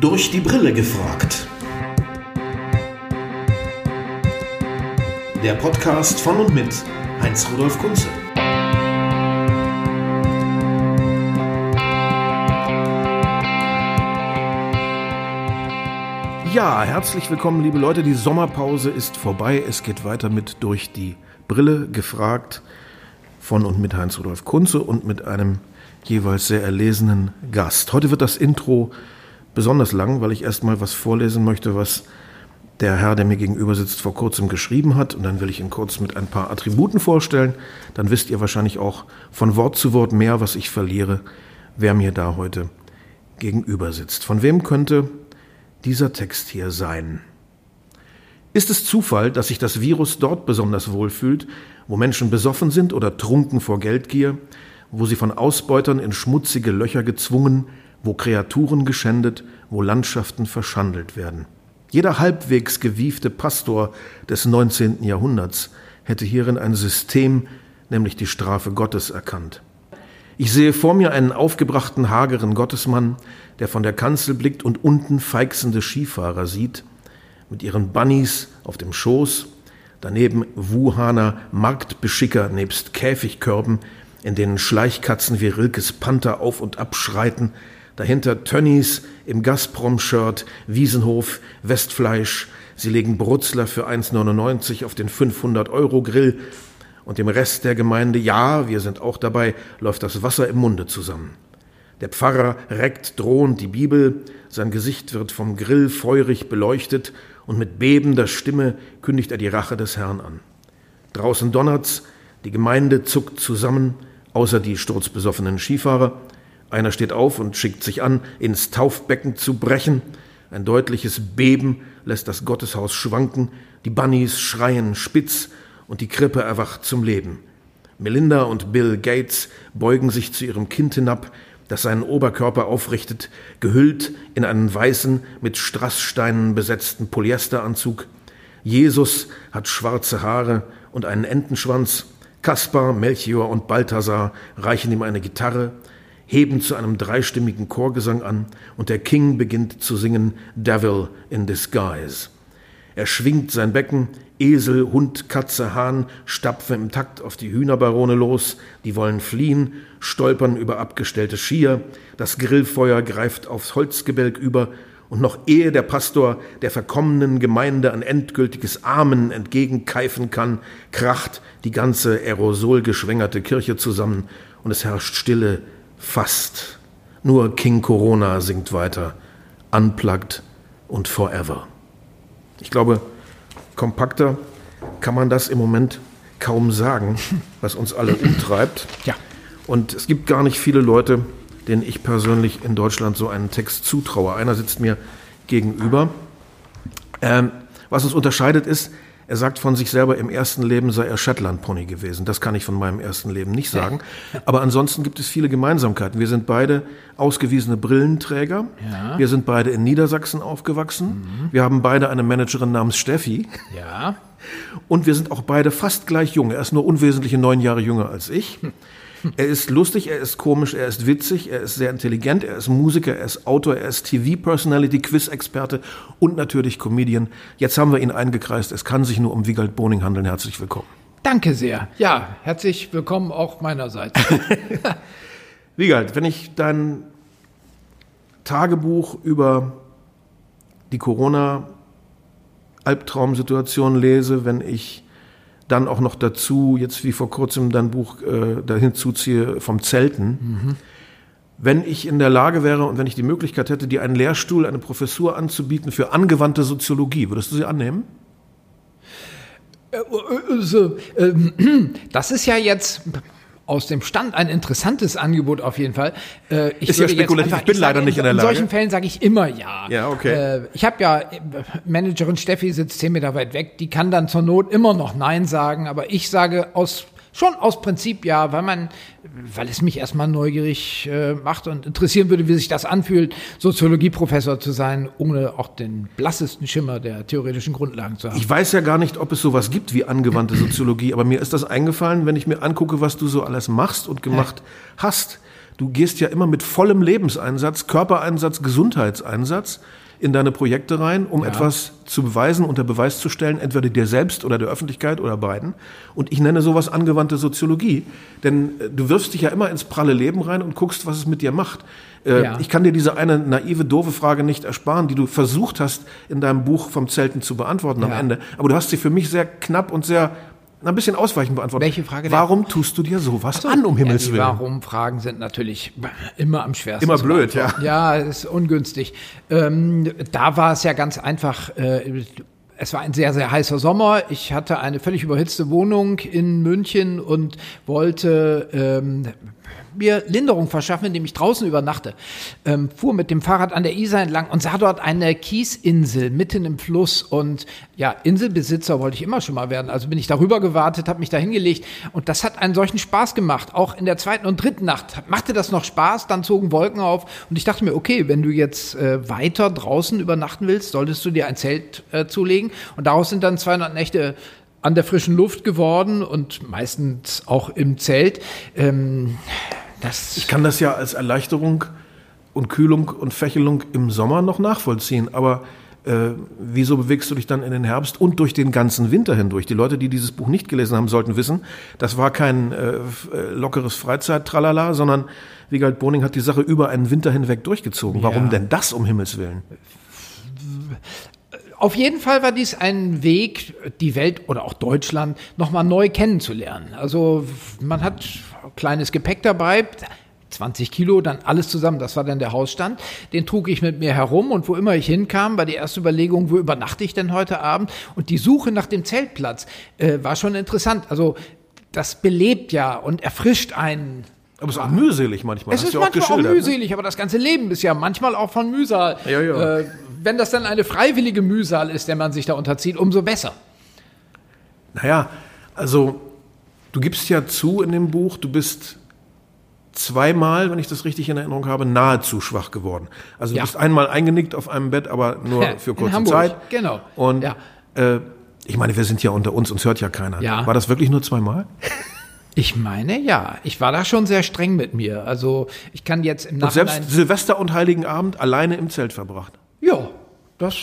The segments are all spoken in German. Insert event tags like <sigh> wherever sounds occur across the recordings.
Durch die Brille gefragt. Der Podcast von und mit Heinz-Rudolf Kunze. Ja, herzlich willkommen, liebe Leute. Die Sommerpause ist vorbei. Es geht weiter mit Durch die Brille gefragt von und mit Heinz-Rudolf Kunze und mit einem jeweils sehr erlesenen Gast. Heute wird das Intro besonders lang, weil ich erstmal was vorlesen möchte, was der Herr, der mir gegenüber sitzt, vor kurzem geschrieben hat. Und dann will ich ihn kurz mit ein paar Attributen vorstellen. Dann wisst ihr wahrscheinlich auch von Wort zu Wort mehr, was ich verliere, wer mir da heute gegenüber sitzt. Von wem könnte dieser Text hier sein? Ist es Zufall, dass sich das Virus dort besonders wohlfühlt, wo Menschen besoffen sind oder trunken vor Geldgier, wo sie von Ausbeutern in schmutzige Löcher gezwungen, wo Kreaturen geschändet, wo Landschaften verschandelt werden. Jeder halbwegs gewiefte Pastor des 19. Jahrhunderts hätte hierin ein System, nämlich die Strafe Gottes, erkannt. Ich sehe vor mir einen aufgebrachten, hageren Gottesmann, der von der Kanzel blickt und unten feixende Skifahrer sieht, mit ihren Bunnies auf dem Schoß, daneben Wuhaner Marktbeschicker nebst Käfigkörben, in denen Schleichkatzen wie Rilkes Panther auf und ab schreiten, dahinter Tönnies im Gazprom-Shirt, Wiesenhof, Westfleisch, sie legen Brutzler für 1,99 auf den 500-Euro-Grill und dem Rest der Gemeinde, ja, wir sind auch dabei, läuft das Wasser im Munde zusammen. Der Pfarrer reckt drohend die Bibel, sein Gesicht wird vom Grill feurig beleuchtet und mit bebender Stimme kündigt er die Rache des Herrn an. Draußen donnert's, die Gemeinde zuckt zusammen, außer die sturzbesoffenen Skifahrer. Einer steht auf und schickt sich an, ins Taufbecken zu brechen. Ein deutliches Beben lässt das Gotteshaus schwanken, die Bunnies schreien spitz und die Krippe erwacht zum Leben. Melinda und Bill Gates beugen sich zu ihrem Kind hinab, das seinen Oberkörper aufrichtet, gehüllt in einen weißen, mit Strasssteinen besetzten Polyesteranzug. Jesus hat schwarze Haare und einen Entenschwanz, Kaspar, Melchior und Balthasar reichen ihm eine Gitarre, heben zu einem dreistimmigen Chorgesang an und der King beginnt zu singen Devil in Disguise. Er schwingt sein Becken, Esel, Hund, Katze, Hahn stapfen im Takt auf die Hühnerbarone los, die wollen fliehen, stolpern über abgestellte Skier, das Grillfeuer greift aufs Holzgebälk über und noch ehe der Pastor der verkommenen Gemeinde ein endgültiges Amen entgegenkeifen kann, kracht die ganze aerosolgeschwängerte Kirche zusammen und es herrscht Stille, fast. Nur King Corona singt weiter, unplugged und forever. Ich glaube, kompakter kann man das im Moment kaum sagen, <laughs> was uns alle umtreibt. Ja. Und es gibt gar nicht viele Leute, denen ich persönlich in Deutschland so einen Text zutraue. Einer sitzt mir gegenüber. Ähm, was uns unterscheidet ist, er sagt von sich selber, im ersten Leben sei er Shetland-Pony gewesen. Das kann ich von meinem ersten Leben nicht sagen. Aber ansonsten gibt es viele Gemeinsamkeiten. Wir sind beide ausgewiesene Brillenträger. Ja. Wir sind beide in Niedersachsen aufgewachsen. Mhm. Wir haben beide eine Managerin namens Steffi. Ja. Und wir sind auch beide fast gleich jung. Er ist nur unwesentliche neun Jahre jünger als ich. <laughs> Er ist lustig, er ist komisch, er ist witzig, er ist sehr intelligent, er ist Musiker, er ist Autor, er ist TV-Personality, Quiz-Experte und natürlich Comedian. Jetzt haben wir ihn eingekreist. Es kann sich nur um Wiegald Boning handeln. Herzlich willkommen. Danke sehr. Ja, herzlich willkommen auch meinerseits. <laughs> Wiegald, wenn ich dein Tagebuch über die Corona-Albtraumsituation lese, wenn ich dann auch noch dazu, jetzt wie vor kurzem dein Buch äh, dahin zuziehe vom Zelten. Wenn ich in der Lage wäre und wenn ich die Möglichkeit hätte, dir einen Lehrstuhl, eine Professur anzubieten für angewandte Soziologie, würdest du sie annehmen? so, ähm, <clears throat> das ist ja jetzt aus dem Stand ein interessantes Angebot auf jeden Fall. Äh, ich Ist ja spekulativ, ich bin sage, leider nicht in der In Lage. solchen Fällen sage ich immer ja. Ja, okay. Äh, ich habe ja, äh, Managerin Steffi sitzt zehn Meter weit weg, die kann dann zur Not immer noch Nein sagen, aber ich sage aus Schon aus Prinzip ja, weil man, weil es mich erstmal neugierig äh, macht und interessieren würde, wie sich das anfühlt, Soziologieprofessor zu sein, ohne auch den blassesten Schimmer der theoretischen Grundlagen zu haben. Ich weiß ja gar nicht, ob es sowas gibt wie angewandte Soziologie, aber mir ist das eingefallen, wenn ich mir angucke, was du so alles machst und gemacht hast. du gehst ja immer mit vollem Lebenseinsatz, Körpereinsatz, Gesundheitseinsatz in deine Projekte rein, um ja. etwas zu beweisen, unter Beweis zu stellen, entweder dir selbst oder der Öffentlichkeit oder beiden. Und ich nenne sowas angewandte Soziologie. Denn äh, du wirfst dich ja immer ins pralle Leben rein und guckst, was es mit dir macht. Äh, ja. Ich kann dir diese eine naive, doofe Frage nicht ersparen, die du versucht hast, in deinem Buch vom Zelten zu beantworten ja. am Ende. Aber du hast sie für mich sehr knapp und sehr ein bisschen ausweichend beantwortet. Welche Frage? Warum tust du dir sowas so, an, um Himmels ja, Willen? Warum-Fragen sind natürlich immer am schwersten. Immer blöd, ja. Ja, ist ungünstig. Ähm, da war es ja ganz einfach. Äh, es war ein sehr, sehr heißer Sommer. Ich hatte eine völlig überhitzte Wohnung in München und wollte ähm, mir Linderung verschaffen, indem ich draußen übernachte. Ähm, fuhr mit dem Fahrrad an der Isar entlang und sah dort eine Kiesinsel mitten im Fluss. Und ja, Inselbesitzer wollte ich immer schon mal werden. Also bin ich darüber gewartet, habe mich da hingelegt. Und das hat einen solchen Spaß gemacht. Auch in der zweiten und dritten Nacht machte das noch Spaß. Dann zogen Wolken auf. Und ich dachte mir, okay, wenn du jetzt äh, weiter draußen übernachten willst, solltest du dir ein Zelt äh, zulegen. Und daraus sind dann 200 Nächte an der frischen Luft geworden und meistens auch im Zelt. Ähm, das ich kann das ja als Erleichterung und Kühlung und Fächelung im Sommer noch nachvollziehen, aber äh, wieso bewegst du dich dann in den Herbst und durch den ganzen Winter hindurch? Die Leute, die dieses Buch nicht gelesen haben, sollten wissen, das war kein äh, äh lockeres Freizeit-Tralala, sondern Wiegald Boning hat die Sache über einen Winter hinweg durchgezogen. Warum ja. denn das um Himmels Willen? Auf jeden Fall war dies ein Weg, die Welt oder auch Deutschland nochmal neu kennenzulernen. Also man hat kleines Gepäck dabei, 20 Kilo, dann alles zusammen, das war dann der Hausstand. Den trug ich mit mir herum und wo immer ich hinkam, war die erste Überlegung, wo übernachte ich denn heute Abend? Und die Suche nach dem Zeltplatz äh, war schon interessant. Also das belebt ja und erfrischt einen. Aber es ist auch mühselig manchmal. Es ist manchmal auch, auch ne? mühselig, aber das ganze Leben ist ja manchmal auch von Mühsal. Ja, ja. Äh, wenn das dann eine freiwillige Mühsal ist, der man sich da unterzieht, umso besser. Naja, also du gibst ja zu in dem Buch, du bist zweimal, wenn ich das richtig in Erinnerung habe, nahezu schwach geworden. Also du ja. bist einmal eingenickt auf einem Bett, aber nur <laughs> ja, für kurze Zeit. Genau. Und ja. äh, ich meine, wir sind ja unter uns, uns hört ja keiner. Ja. War das wirklich nur zweimal? <laughs> Ich meine, ja. Ich war da schon sehr streng mit mir. Also ich kann jetzt im Nachhinein... Und selbst Silvester und Heiligen Abend alleine im Zelt verbracht? Ja, das,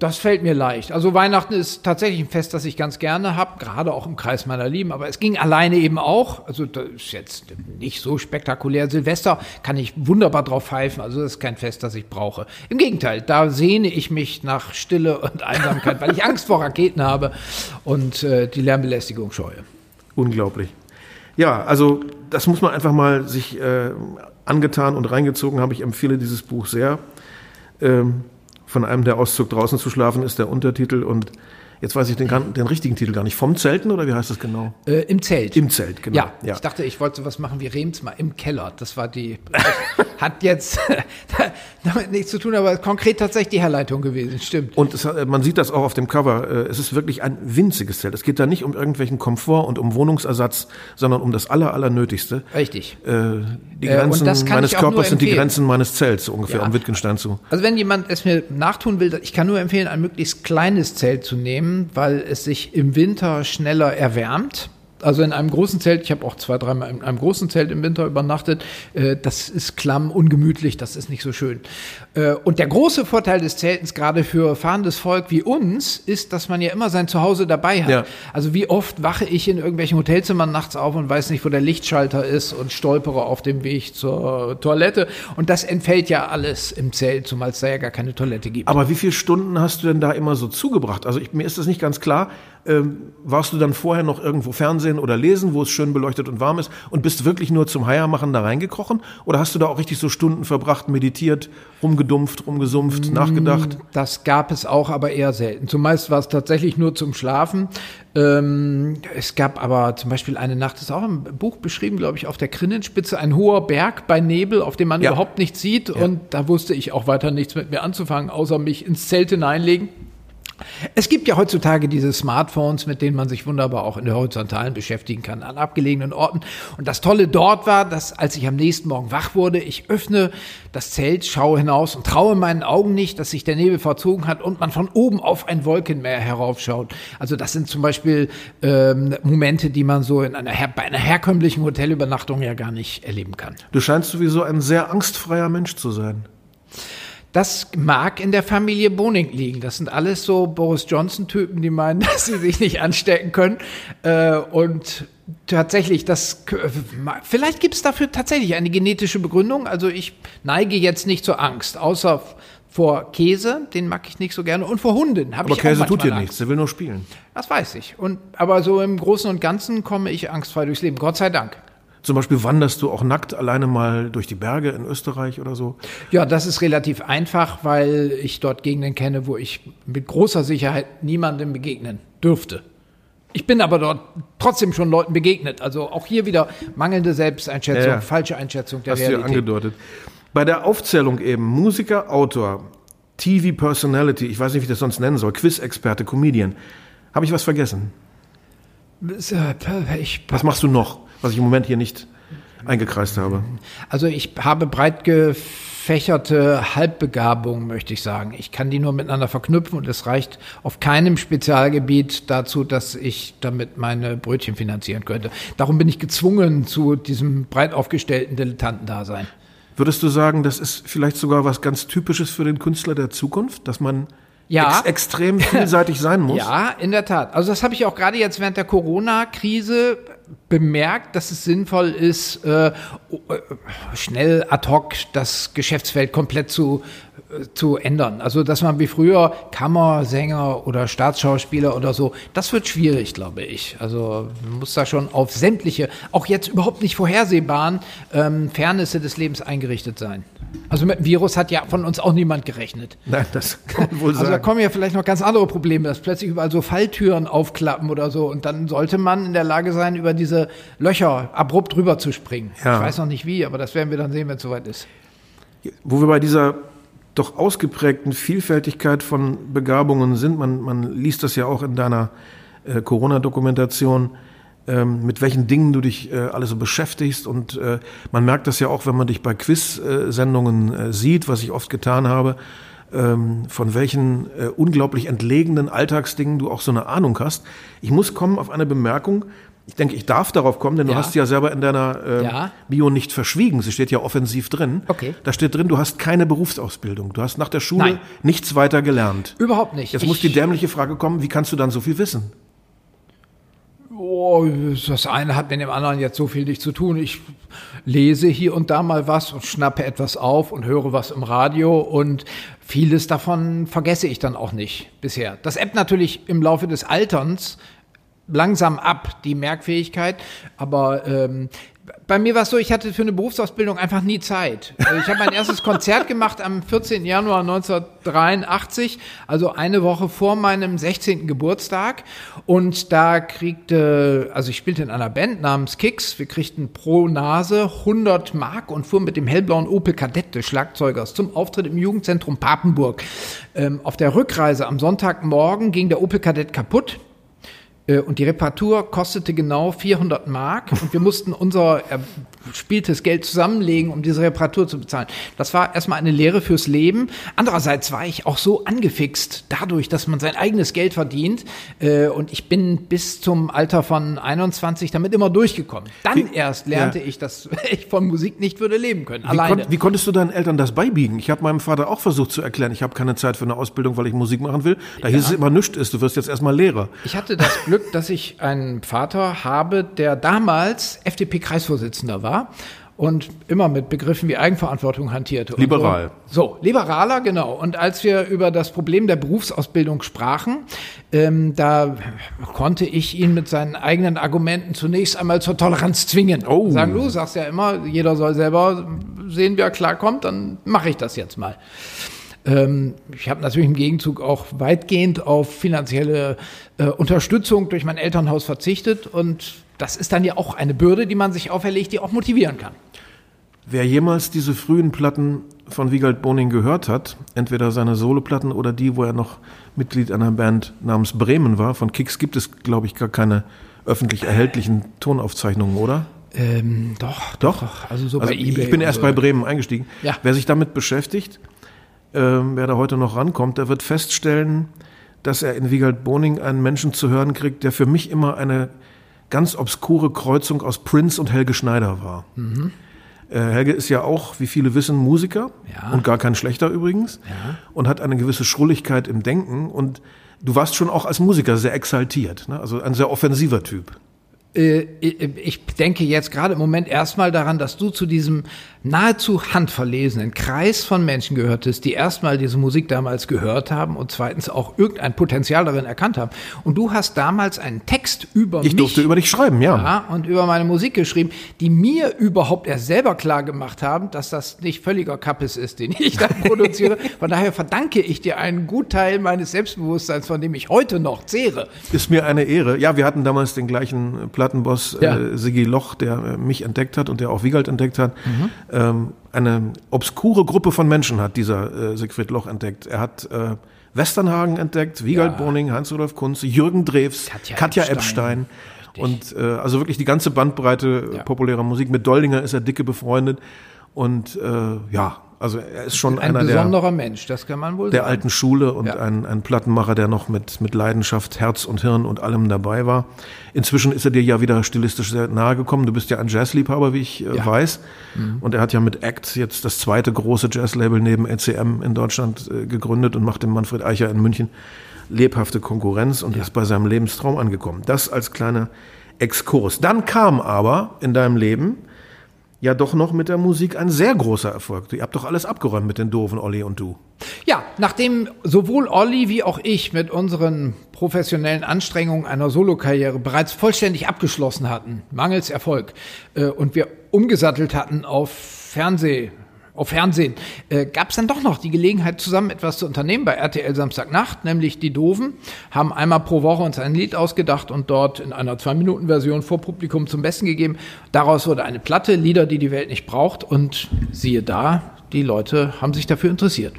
das fällt mir leicht. Also Weihnachten ist tatsächlich ein Fest, das ich ganz gerne habe, gerade auch im Kreis meiner Lieben. Aber es ging alleine eben auch. Also das ist jetzt nicht so spektakulär. Silvester kann ich wunderbar drauf pfeifen. Also das ist kein Fest, das ich brauche. Im Gegenteil, da sehne ich mich nach Stille und Einsamkeit, weil ich Angst vor Raketen habe und äh, die Lärmbelästigung scheue. Unglaublich. Ja, also das muss man einfach mal sich äh, angetan und reingezogen haben. Ich empfehle dieses Buch sehr. Ähm, von einem der Auszug draußen zu schlafen ist der Untertitel. Und Jetzt weiß ich den, den, richtigen Titel gar nicht. Vom Zelten oder wie heißt das genau? Äh, Im Zelt. Im Zelt, genau. Ja, ja, ich dachte, ich wollte sowas machen wie Remsmar im Keller. Das war die, <laughs> hat jetzt <laughs> damit nichts zu tun, aber konkret tatsächlich die Herleitung gewesen, stimmt. Und es, man sieht das auch auf dem Cover. Äh, es ist wirklich ein winziges Zelt. Es geht da nicht um irgendwelchen Komfort und um Wohnungsersatz, sondern um das Aller, Allernötigste. Richtig. Äh, die äh, Grenzen meines Körpers sind die Grenzen meines Zelts, so ungefähr, ja. um Wittgenstein zu. Also wenn jemand es mir nachtun will, ich kann nur empfehlen, ein möglichst kleines Zelt zu nehmen weil es sich im Winter schneller erwärmt also in einem großen Zelt, ich habe auch zwei, dreimal in einem großen Zelt im Winter übernachtet, äh, das ist klamm, ungemütlich, das ist nicht so schön. Äh, und der große Vorteil des Zeltens, gerade für fahrendes Volk wie uns, ist, dass man ja immer sein Zuhause dabei hat. Ja. Also wie oft wache ich in irgendwelchen Hotelzimmern nachts auf und weiß nicht, wo der Lichtschalter ist und stolpere auf dem Weg zur Toilette. Und das entfällt ja alles im Zelt, zumal es da ja gar keine Toilette gibt. Aber wie viele Stunden hast du denn da immer so zugebracht? Also ich, mir ist das nicht ganz klar. Ähm, warst du dann vorher noch irgendwo Fernsehen oder lesen, wo es schön beleuchtet und warm ist und bist wirklich nur zum Heiermachen da reingekrochen? Oder hast du da auch richtig so Stunden verbracht, meditiert, rumgedumpft, rumgesumpft, mm, nachgedacht? Das gab es auch, aber eher selten. Zumeist war es tatsächlich nur zum Schlafen. Ähm, es gab aber zum Beispiel eine Nacht, das ist auch im Buch beschrieben, glaube ich, auf der Krinnenspitze, ein hoher Berg bei Nebel, auf dem man ja. überhaupt nichts sieht. Ja. Und da wusste ich auch weiter nichts mit mir anzufangen, außer mich ins Zelt hineinlegen Es gibt ja heutzutage diese Smartphones, mit denen man sich wunderbar auch in der Horizontalen beschäftigen kann, an abgelegenen Orten. Und das Tolle dort war, dass als ich am nächsten Morgen wach wurde, ich öffne das Zelt, schaue hinaus und traue meinen Augen nicht, dass sich der Nebel verzogen hat und man von oben auf ein Wolkenmeer heraufschaut. Also das sind zum Beispiel ähm, Momente, die man so in einer, bei einer herkömmlichen Hotelübernachtung ja gar nicht erleben kann. Du scheinst sowieso ein sehr angstfreier Mensch zu sein. Das mag in der Familie Boning liegen. Das sind alles so Boris Johnson-Typen, die meinen, <laughs> dass sie sich nicht anstecken können. Äh, und tatsächlich, das vielleicht gibt es dafür tatsächlich eine genetische Begründung. Also ich neige jetzt nicht zur Angst, außer vor Käse, den mag ich nicht so gerne, und vor Hunden. Aber ich Käse tut dir nichts, der will nur spielen. Das weiß ich. Und, aber so im Großen und Ganzen komme ich angstfrei durchs Leben, Gott sei Dank. Zum Beispiel wanderst du auch nackt alleine mal durch die Berge in Österreich oder so? Ja, das ist relativ einfach, weil ich dort Gegenden kenne, wo ich mit großer Sicherheit niemandem begegnen dürfte. Ich bin aber dort trotzdem schon Leuten begegnet. Also auch hier wieder mangelnde Selbsteinschätzung, ja, falsche Einschätzung der Hast Realität. Hast du ja angedeutet. Bei der Aufzählung eben Musiker, Autor, TV-Personality, ich weiß nicht, wie ich das sonst nennen soll, Quiz-Experte, Comedian. Habe ich was vergessen? Ich, was machst du noch? Was ich im Moment hier nicht eingekreist habe? Also ich habe breit gefächerte Halbbegabung, möchte ich sagen. Ich kann die nur miteinander verknüpfen und es reicht auf keinem Spezialgebiet dazu, dass ich damit meine Brötchen finanzieren könnte. Darum bin ich gezwungen zu diesem breit aufgestellten Dilettantendasein. Würdest du sagen, das ist vielleicht sogar was ganz Typisches für den Künstler der Zukunft, dass man ja. Ex extrem vielseitig sein <laughs> muss? Ja, in der Tat. Also das habe ich auch gerade jetzt während der Corona-Krise bemerkt, dass es sinnvoll ist, äh, schnell ad hoc das Geschäftsfeld komplett zu zu ändern. Also, dass man wie früher Kammersänger oder Staatsschauspieler oder so, das wird schwierig, glaube ich. Also, man muss da schon auf sämtliche, auch jetzt überhaupt nicht vorhersehbaren ähm, Fairnisse des Lebens eingerichtet sein. Also mit dem Virus hat ja von uns auch niemand gerechnet. Nein, das kann wohl sagen. Also da kommen ja vielleicht noch ganz andere Probleme, dass plötzlich überall so Falltüren aufklappen oder so. Und dann sollte man in der Lage sein, über diese Löcher abrupt rüber zu springen. Ja. Ich weiß noch nicht wie, aber das werden wir dann sehen, wenn es soweit ist. Wo wir bei dieser doch ausgeprägten Vielfältigkeit von Begabungen sind. Man, man liest das ja auch in deiner äh, Corona-Dokumentation, ähm, mit welchen Dingen du dich äh, alles so beschäftigst. Und äh, man merkt das ja auch, wenn man dich bei Quiz-Sendungen äh, sieht, was ich oft getan habe, ähm, von welchen äh, unglaublich entlegenen Alltagsdingen du auch so eine Ahnung hast. Ich muss kommen auf eine Bemerkung, ich denke, ich darf darauf kommen, denn du hast ja selber in deiner äh, ja. Bio nicht verschwiegen. Sie steht ja offensiv drin. Okay. Da steht drin, du hast keine Berufsausbildung. Du hast nach der Schule Nein. nichts weiter gelernt. Überhaupt nicht. Jetzt ich muss die dämliche Frage kommen, wie kannst du dann so viel wissen? Oh, das eine hat mit dem anderen jetzt so viel nicht zu tun. Ich lese hier und da mal was und schnappe etwas auf und höre was im Radio und vieles davon vergesse ich dann auch nicht bisher. Das ebbt natürlich im Laufe des Alterns langsam ab, die Merkfähigkeit. Aber ähm, bei mir war es so, ich hatte für eine Berufsausbildung einfach nie Zeit. Also ich habe mein erstes Konzert gemacht am 14. Januar 1983, also eine Woche vor meinem 16. Geburtstag. Und da kriegte, also ich spielte in einer Band namens Kicks. Wir kriegten pro Nase 100 Mark und fuhren mit dem hellblauen Opel Kadett des Schlagzeugers zum Auftritt im Jugendzentrum Papenburg. Ähm, auf der Rückreise am Sonntagmorgen ging der Opel Kadett kaputt. Äh, und die Reparatur kostete genau 400 Mark und wir mussten unser erspieltes Geld zusammenlegen, um diese Reparatur zu bezahlen. Das war erstmal eine Lehre fürs Leben. Andererseits war ich auch so angefixt dadurch, dass man sein eigenes Geld verdient äh, und ich bin bis zum Alter von 21 damit immer durchgekommen. Dann wie, erst lernte ja. ich, dass <laughs> ich von Musik nicht würde leben können. Wie, alleine. Kon wie konntest du deinen Eltern das beibiegen? Ich habe meinem Vater auch versucht zu erklären, ich habe keine Zeit für eine Ausbildung, weil ich Musik machen will. Da ja. hieß es immer, nichts ist, du wirst jetzt erstmal Lehrer. Ich hatte das Glück, Glück, dass ich einen Vater habe, der damals FDP-Kreisvorsitzender war und immer mit Begriffen wie Eigenverantwortung hantierte. Liberal. So. so. liberaler, genau. Und als wir über das Problem der Berufsausbildung sprachen, ähm, da konnte ich ihn mit seinen eigenen Argumenten zunächst einmal zur Toleranz zwingen. Oh. Sagen du, sagst ja immer, jeder soll selber sehen, wie er klarkommt, dann mache ich das jetzt mal. Ähm, ich habe natürlich im Gegenzug auch weitgehend auf finanzielle äh, Unterstützung durch mein Elternhaus verzichtet und das ist dann ja auch eine Bürde, die man sich auferlegt, die auch motivieren kann. Wer jemals diese frühen Platten von Wiegald Boning gehört hat, entweder seine Soloplatten oder die, wo er noch Mitglied einer Band namens Bremen war, von Kicks gibt es, glaube ich, gar keine öffentlich erhältlichen Tonaufzeichnungen, oder? Ähm, doch, Doch? doch. Also so Also bei ich, eBay. ich bin erst so. bei Bremen eingestiegen. Ja. Wer sich damit beschäftigt, ähm, wer da heute noch rankommt, der wird feststellen, dass er in Wiegald Boning einen Menschen zu hören kriegt, der für mich immer eine ganz obskure Kreuzung aus Prince und Helge Schneider war. Äh, Helge ist ja auch, wie viele wissen, Musiker Ja. und gar kein schlechter übrigens und hat eine gewisse Schrulligkeit im Denken und du warst schon auch als Musiker sehr exaltiert, ne? also ein sehr offensiver Typ. Äh, ich denke jetzt gerade im Moment erstmal daran, dass du zu diesem nahezu handverlesenen Kreis von Menschen gehörtest, die erstmal diese Musik damals gehört haben und zweitens auch irgendein Potenzial darin erkannt haben. Und du hast damals einen Text über Ich mich durfte über dich schreiben, ja. ja, und über meine Musik geschrieben, die mir überhaupt erst selber klar gemacht haben, dass das nicht völliger Kappes ist, den ich da <laughs> produziere. Von daher verdanke ich dir einen Gutteil meines Selbstbewusstseins, von dem ich heute noch zehre. Ist mir eine Ehre. Ja, wir hatten damals den gleichen Plattenboss Ja. äh, Sigi Loch, der äh, mich entdeckt hat und der auch Wiegald entdeckt hat. Ähm, eine obskure Gruppe von Menschen hat dieser äh, Siegfried Loch entdeckt. Er hat äh, Westernhagen entdeckt, Wiegald Ja. Boning, Heinz-Rudolf Kunze, Jürgen Drews, Katja Katja, Epstein. Epstein. Und äh, also wirklich die ganze Bandbreite Ja. populärer Musik. Mit Doldinger ist er dicke befreundet. Und äh, ja, also er ist schon Ein einer der besonderer Mensch, das kann man wohl der sagen. alten Schule und Ja. ein, ein Plattenmacher, der noch mit, mit Leidenschaft, Herz und Hirn und allem dabei war. Inzwischen ist er dir ja wieder stilistisch sehr nahe gekommen. Du bist ja ein Jazzliebhaber, wie ich äh, Ja. weiß. Und er hat ja mit Act jetzt das zweite große Jazzlabel neben ECM in Deutschland äh, gegründet und macht dem Manfred Eicher in München lebhafte Konkurrenz und ist bei seinem Lebenstraum angekommen. Das als kleiner Exkurs. Dann kam aber in deinem Leben ja doch noch mit der Musik ein sehr großer Erfolg. Ihr habt doch alles abgeräumt mit den doofen Olli und du. Ja, nachdem sowohl Olli wie auch ich mit unseren professionellen Anstrengungen einer Solokarriere bereits vollständig abgeschlossen hatten, mangels Erfolg, äh, und wir umgesattelt hatten auf Fernseh, auf Fernsehen, äh, gab es dann doch noch die Gelegenheit, zusammen etwas zu unternehmen bei RTL Samstagnacht, nämlich die Doofen, haben einmal pro Woche uns ein Lied ausgedacht und dort in einer Zwei-Minuten-Version vor Publikum zum Besten gegeben. Daraus wurde eine Platte, Lieder, die die Welt nicht braucht und siehe da, die Leute haben sich dafür interessiert.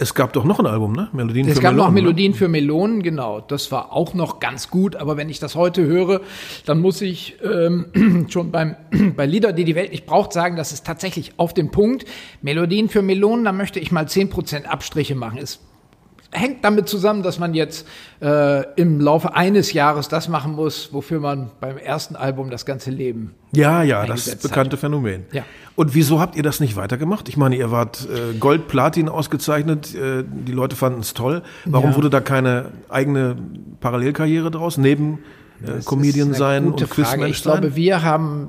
Es gab doch noch ein Album, ne? Melodien Es für gab noch Melonen, ne? Melodien für Melonen, genau. Das war auch noch ganz gut. Aber wenn ich das heute höre, dann muss ich ähm, <clears throat> schon beim, <clears throat> bei Lieder, die die Welt nicht braucht, sagen, das ist tatsächlich auf den Punkt. Melodien für Melonen, da möchte ich mal 10% Abstriche machen. Es hängt damit zusammen, dass man jetzt äh, im Laufe eines Jahres das machen muss, wofür man beim ersten Album das ganze Leben Ja, ja, das bekannte Phänomen. Ja. Und wieso habt ihr das nicht weitergemacht? Ich meine, ihr wart äh, Gold, Platin ausgezeichnet, äh, die Leute fanden es toll. Warum Ja. wurde da keine eigene Parallelkarriere draus, neben äh, Comedian Das ist sein und. Quizmensch Ich glaube, wir haben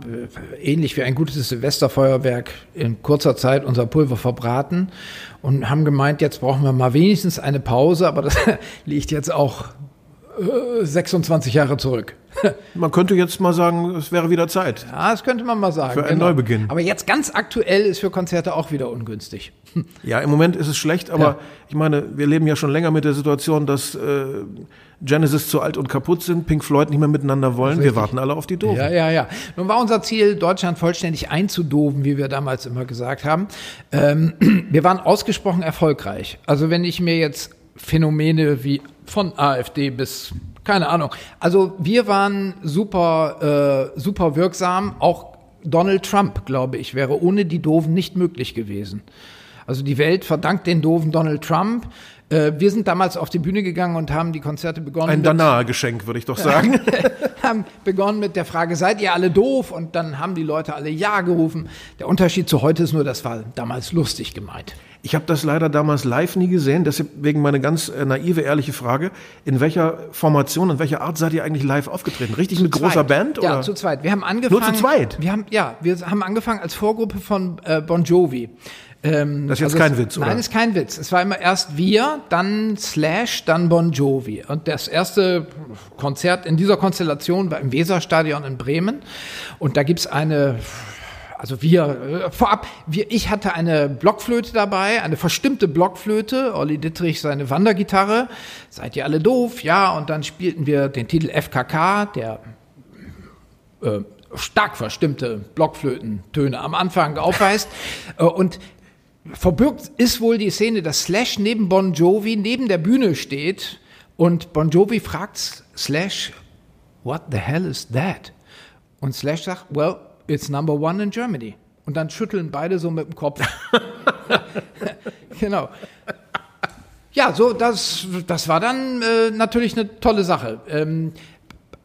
äh, ähnlich wie ein gutes Silvesterfeuerwerk in kurzer Zeit unser Pulver verbraten und haben gemeint, jetzt brauchen wir mal wenigstens eine Pause, aber das <laughs> liegt jetzt auch äh, 26 Jahre zurück. <laughs> Man könnte jetzt mal sagen, es wäre wieder Zeit. Ja, das könnte man mal sagen. genau. Für einen Neubeginn. Aber jetzt ganz aktuell ist für Konzerte auch wieder ungünstig. <laughs> Ja, im Moment ist es schlecht, aber Ja. ich meine, wir leben ja schon länger mit der Situation, dass äh, Genesis zu alt und kaputt sind, Pink Floyd nicht mehr miteinander wollen. Wir warten alle auf die Doofen. Ja, ja, ja. Nun war unser Ziel, Deutschland vollständig einzudoben, wie wir damals immer gesagt haben. Ähm, <clears throat> wir waren ausgesprochen erfolgreich. Also wenn ich mir jetzt Phänomene wie von AfD bis keine Ahnung. Also wir waren super, äh, super wirksam. Auch Donald Trump, glaube ich, wäre ohne die Doofen nicht möglich gewesen. Also die Welt verdankt den doofen Donald Trump. Äh, wir sind damals auf die Bühne gegangen und haben die Konzerte begonnen. Ein mit- Danae-Geschenk, würde ich doch sagen. <laughs> haben begonnen mit der Frage, seid ihr alle doof? Und dann haben die Leute alle Ja gerufen. Der Unterschied zu heute ist nur, das war damals lustig gemeint. Ich habe das leider damals live nie gesehen, deswegen meine ganz äh, naive, ehrliche Frage. In welcher Formation, in welcher Art seid ihr eigentlich live aufgetreten? Richtig mit großer Zweit. Band? Oder? Ja, zu zweit. Wir haben angefangen. Nur zu zweit? Wir haben, ja, wir haben angefangen als Vorgruppe von äh, Bon Jovi. Ähm, Das ist jetzt also kein es, Witz, oder? Nein, ist kein Witz. Es war immer erst wir, dann Slash, dann Bon Jovi. Und das erste Konzert in dieser Konstellation war im Weserstadion in Bremen. Und da gibt's eine also wir, äh, vorab, wir, ich hatte eine Blockflöte dabei, eine verstimmte Blockflöte, Olli Dittrich seine Wandergitarre, seid ihr alle doof? Ja, und dann spielten wir den Titel FKK, der äh, stark verstimmte Blockflötentöne am Anfang aufweist. Äh, und verbirgt ist wohl die Szene, dass Slash neben Bon Jovi neben der Bühne steht und Bon Jovi fragt Slash, what the hell is that? Und Slash sagt, well, it's number one in Germany. Und dann schütteln beide so mit dem Kopf. <laughs> genau. Ja, so, das, das war dann äh, natürlich eine tolle Sache. Ähm,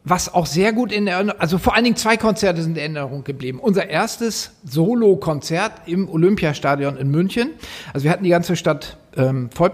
was auch sehr gut in Erinnerung, also vor allen Dingen zwei Konzerte sind in Erinnerung geblieben. Unser erstes Solo-Konzert im Olympiastadion in München. Also wir hatten die ganze Stadt ähm, voll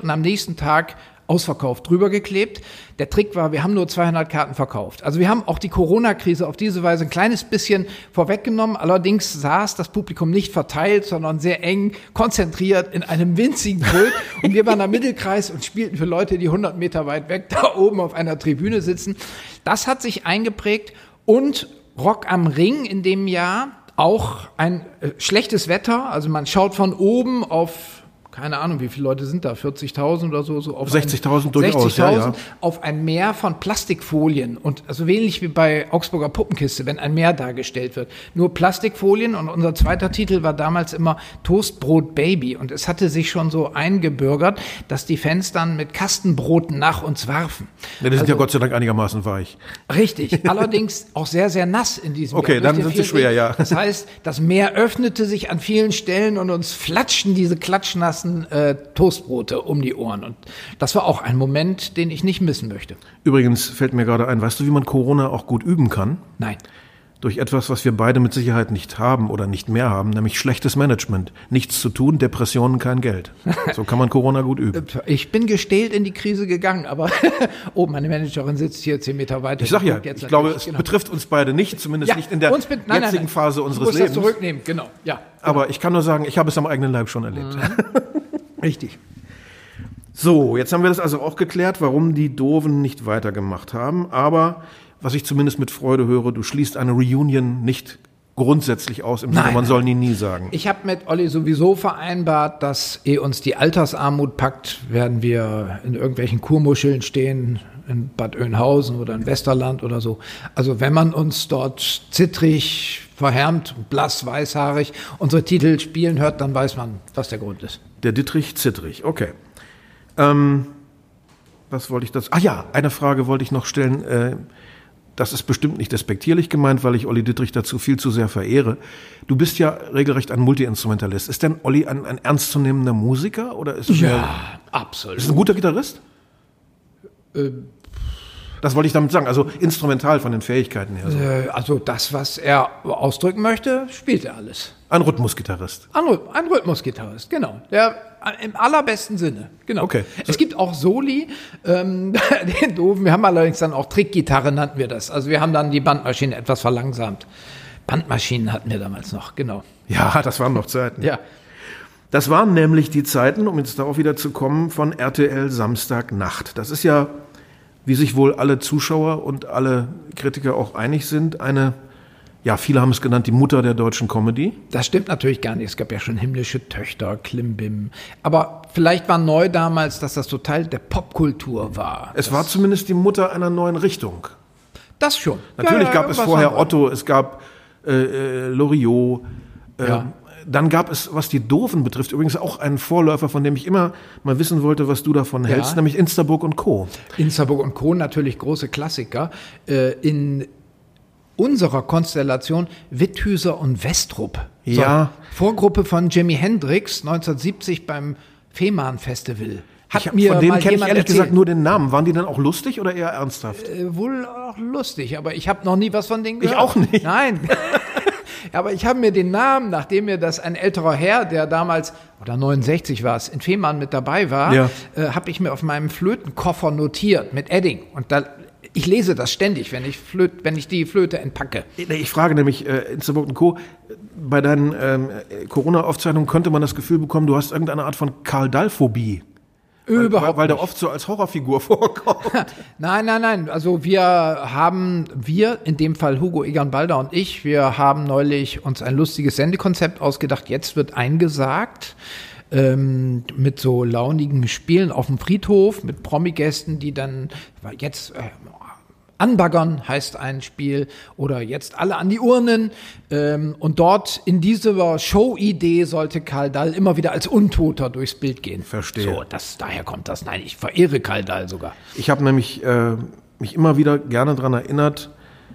und am nächsten Tag ausverkauft drüber geklebt. Der Trick war, wir haben nur 200 Karten verkauft. Also wir haben auch die Corona-Krise auf diese Weise ein kleines bisschen vorweggenommen. Allerdings saß das Publikum nicht verteilt, sondern sehr eng konzentriert in einem winzigen Pult. und wir waren am Mittelkreis und spielten für Leute, die 100 Meter weit weg da oben auf einer Tribüne sitzen. Das hat sich eingeprägt und Rock am Ring in dem Jahr auch ein äh, schlechtes Wetter. Also man schaut von oben auf keine Ahnung, wie viele Leute sind da, 40.000 oder so, so 60.000 durchaus, 60 ja, ja. auf ein Meer von Plastikfolien und also ähnlich wie bei Augsburger Puppenkiste, wenn ein Meer dargestellt wird. Nur Plastikfolien und unser zweiter Titel war damals immer Toastbrot Baby und es hatte sich schon so eingebürgert, dass die Fans dann mit Kastenbroten nach uns warfen. Ja, die sind also, ja Gott sei Dank einigermaßen weich. Richtig, <laughs> allerdings auch sehr, sehr nass in diesem Okay, Jahr. dann sind sie schwer, ja. Das heißt, das Meer öffnete sich an vielen Stellen und uns flatschten diese klatschnassen ganzen äh, Toastbrote um die Ohren. Und das war auch ein Moment, den ich nicht missen möchte. Übrigens fällt mir gerade ein, weißt du, wie man Corona auch gut üben kann? Nein durch etwas, was wir beide mit Sicherheit nicht haben oder nicht mehr haben, nämlich schlechtes Management. Nichts zu tun, Depressionen, kein Geld. <laughs> So kann man Corona gut üben. Ich bin gestählt in die Krise gegangen, aber <laughs> oh, meine Managerin sitzt hier zehn Meter weiter. Ich sag ja, ich glaube, es genau. betrifft uns beide nicht, zumindest ja, nicht in der nein, jetzigen nein, nein. Phase unseres Lebens. Das zurücknehmen, genau. Ja, genau. Aber ich kann nur sagen, ich habe es am eigenen Leib schon erlebt. Mhm. <laughs> Richtig. So, jetzt haben wir das also auch geklärt, warum die Doofen nicht weitergemacht haben. Aber was ich zumindest mit Freude höre, du schließt eine Reunion nicht grundsätzlich aus, im Sinne, man soll nie nie sagen. Ich habe mit Olli sowieso vereinbart, dass eh uns die Altersarmut packt, werden wir in irgendwelchen Kurmuscheln stehen, in Bad Oeynhausen oder in Westerland oder so. Also wenn man uns dort zittrig, verhärmt, blass, weißhaarig unsere Titel spielen hört, dann weiß man, was der Grund ist. Der Dittrich zittrig, okay. Ähm, was wollte ich das? Ah ja, eine Frage wollte ich noch stellen. Äh, das ist bestimmt nicht despektierlich gemeint, weil ich Olli Dittrich dazu viel zu sehr verehre. Du bist ja regelrecht ein Multiinstrumentalist. Ist denn Olli ein, ein ernstzunehmender Musiker oder ist Ja, absolut. Ist er ein guter Gitarrist? Äh, das wollte ich damit sagen, also instrumental von den Fähigkeiten her. So. Äh, also das, was er ausdrücken möchte, spielt er alles. Ein Rhythmusgitarrist. Ein, ein Rhythmusgitarrist, genau. Der im allerbesten Sinne, genau. Okay. Es gibt auch Soli, ähm, <laughs> den doofen. Wir haben allerdings dann auch Trickgitarre, nannten wir das. Also wir haben dann die Bandmaschine etwas verlangsamt. Bandmaschinen hatten wir damals noch, genau. Ja, das waren noch Zeiten. Ja. Das waren nämlich die Zeiten, um jetzt darauf wieder zu kommen, von RTL Samstagnacht. Das ist ja, wie sich wohl alle Zuschauer und alle Kritiker auch einig sind, eine ja, viele haben es genannt, die Mutter der deutschen Comedy. Das stimmt natürlich gar nicht. Es gab ja schon himmlische Töchter, Klimbim. Aber vielleicht war neu damals, dass das total der Popkultur war. Es war zumindest die Mutter einer neuen Richtung. Das schon. Natürlich ja, gab es vorher Otto, es gab äh, äh, Loriot. Äh, ja. Dann gab es, was die Doofen betrifft, übrigens auch einen Vorläufer, von dem ich immer mal wissen wollte, was du davon hältst, nämlich Instaburg und Co. Instaburg und Co. natürlich große Klassiker. Äh, in unserer Konstellation Witthüser und Westrup. So, ja. Vorgruppe von Jimi Hendrix 1970 beim Fehmarn Festival. Hat ich, mir von denen kenne ich ehrlich erzählt. gesagt nur den Namen. Waren die dann auch lustig oder eher ernsthaft? Äh, wohl auch lustig, aber ich habe noch nie was von denen gehört. Ich auch nicht. Nein. <laughs> aber ich habe mir den Namen, nachdem mir das ein älterer Herr, der damals, oder 69 war es, in Fehmarn mit dabei war, ja. äh, habe ich mir auf meinem Flötenkoffer notiert mit Edding. Und da ich lese das ständig, wenn ich, Flöte, wenn ich die Flöte entpacke. Ich frage nämlich äh, Insterburg Co. Bei deinen ähm, Corona-Aufzeichnungen könnte man das Gefühl bekommen, du hast irgendeine Art von Karl Dall-Phobie. Überhaupt weil, weil der oft so als Horrorfigur <laughs> vorkommt. <laughs> nein, nein, nein. Also wir haben, wir, in dem Fall Hugo Egan Balder und ich, wir haben neulich uns ein lustiges Sendekonzept ausgedacht. Jetzt wird eingesagt ähm, mit so launigen Spielen auf dem Friedhof, mit Promi-Gästen, die dann jetzt äh, Anbaggern heißt ein Spiel oder jetzt alle an die Urnen. Ähm, und dort in dieser Show-Idee sollte Karl Dall immer wieder als Untoter durchs Bild gehen. Verstehe. So, das, daher kommt das. Nein, ich verehre Karl Dall sogar. Ich habe nämlich äh, mich immer wieder gerne daran erinnert,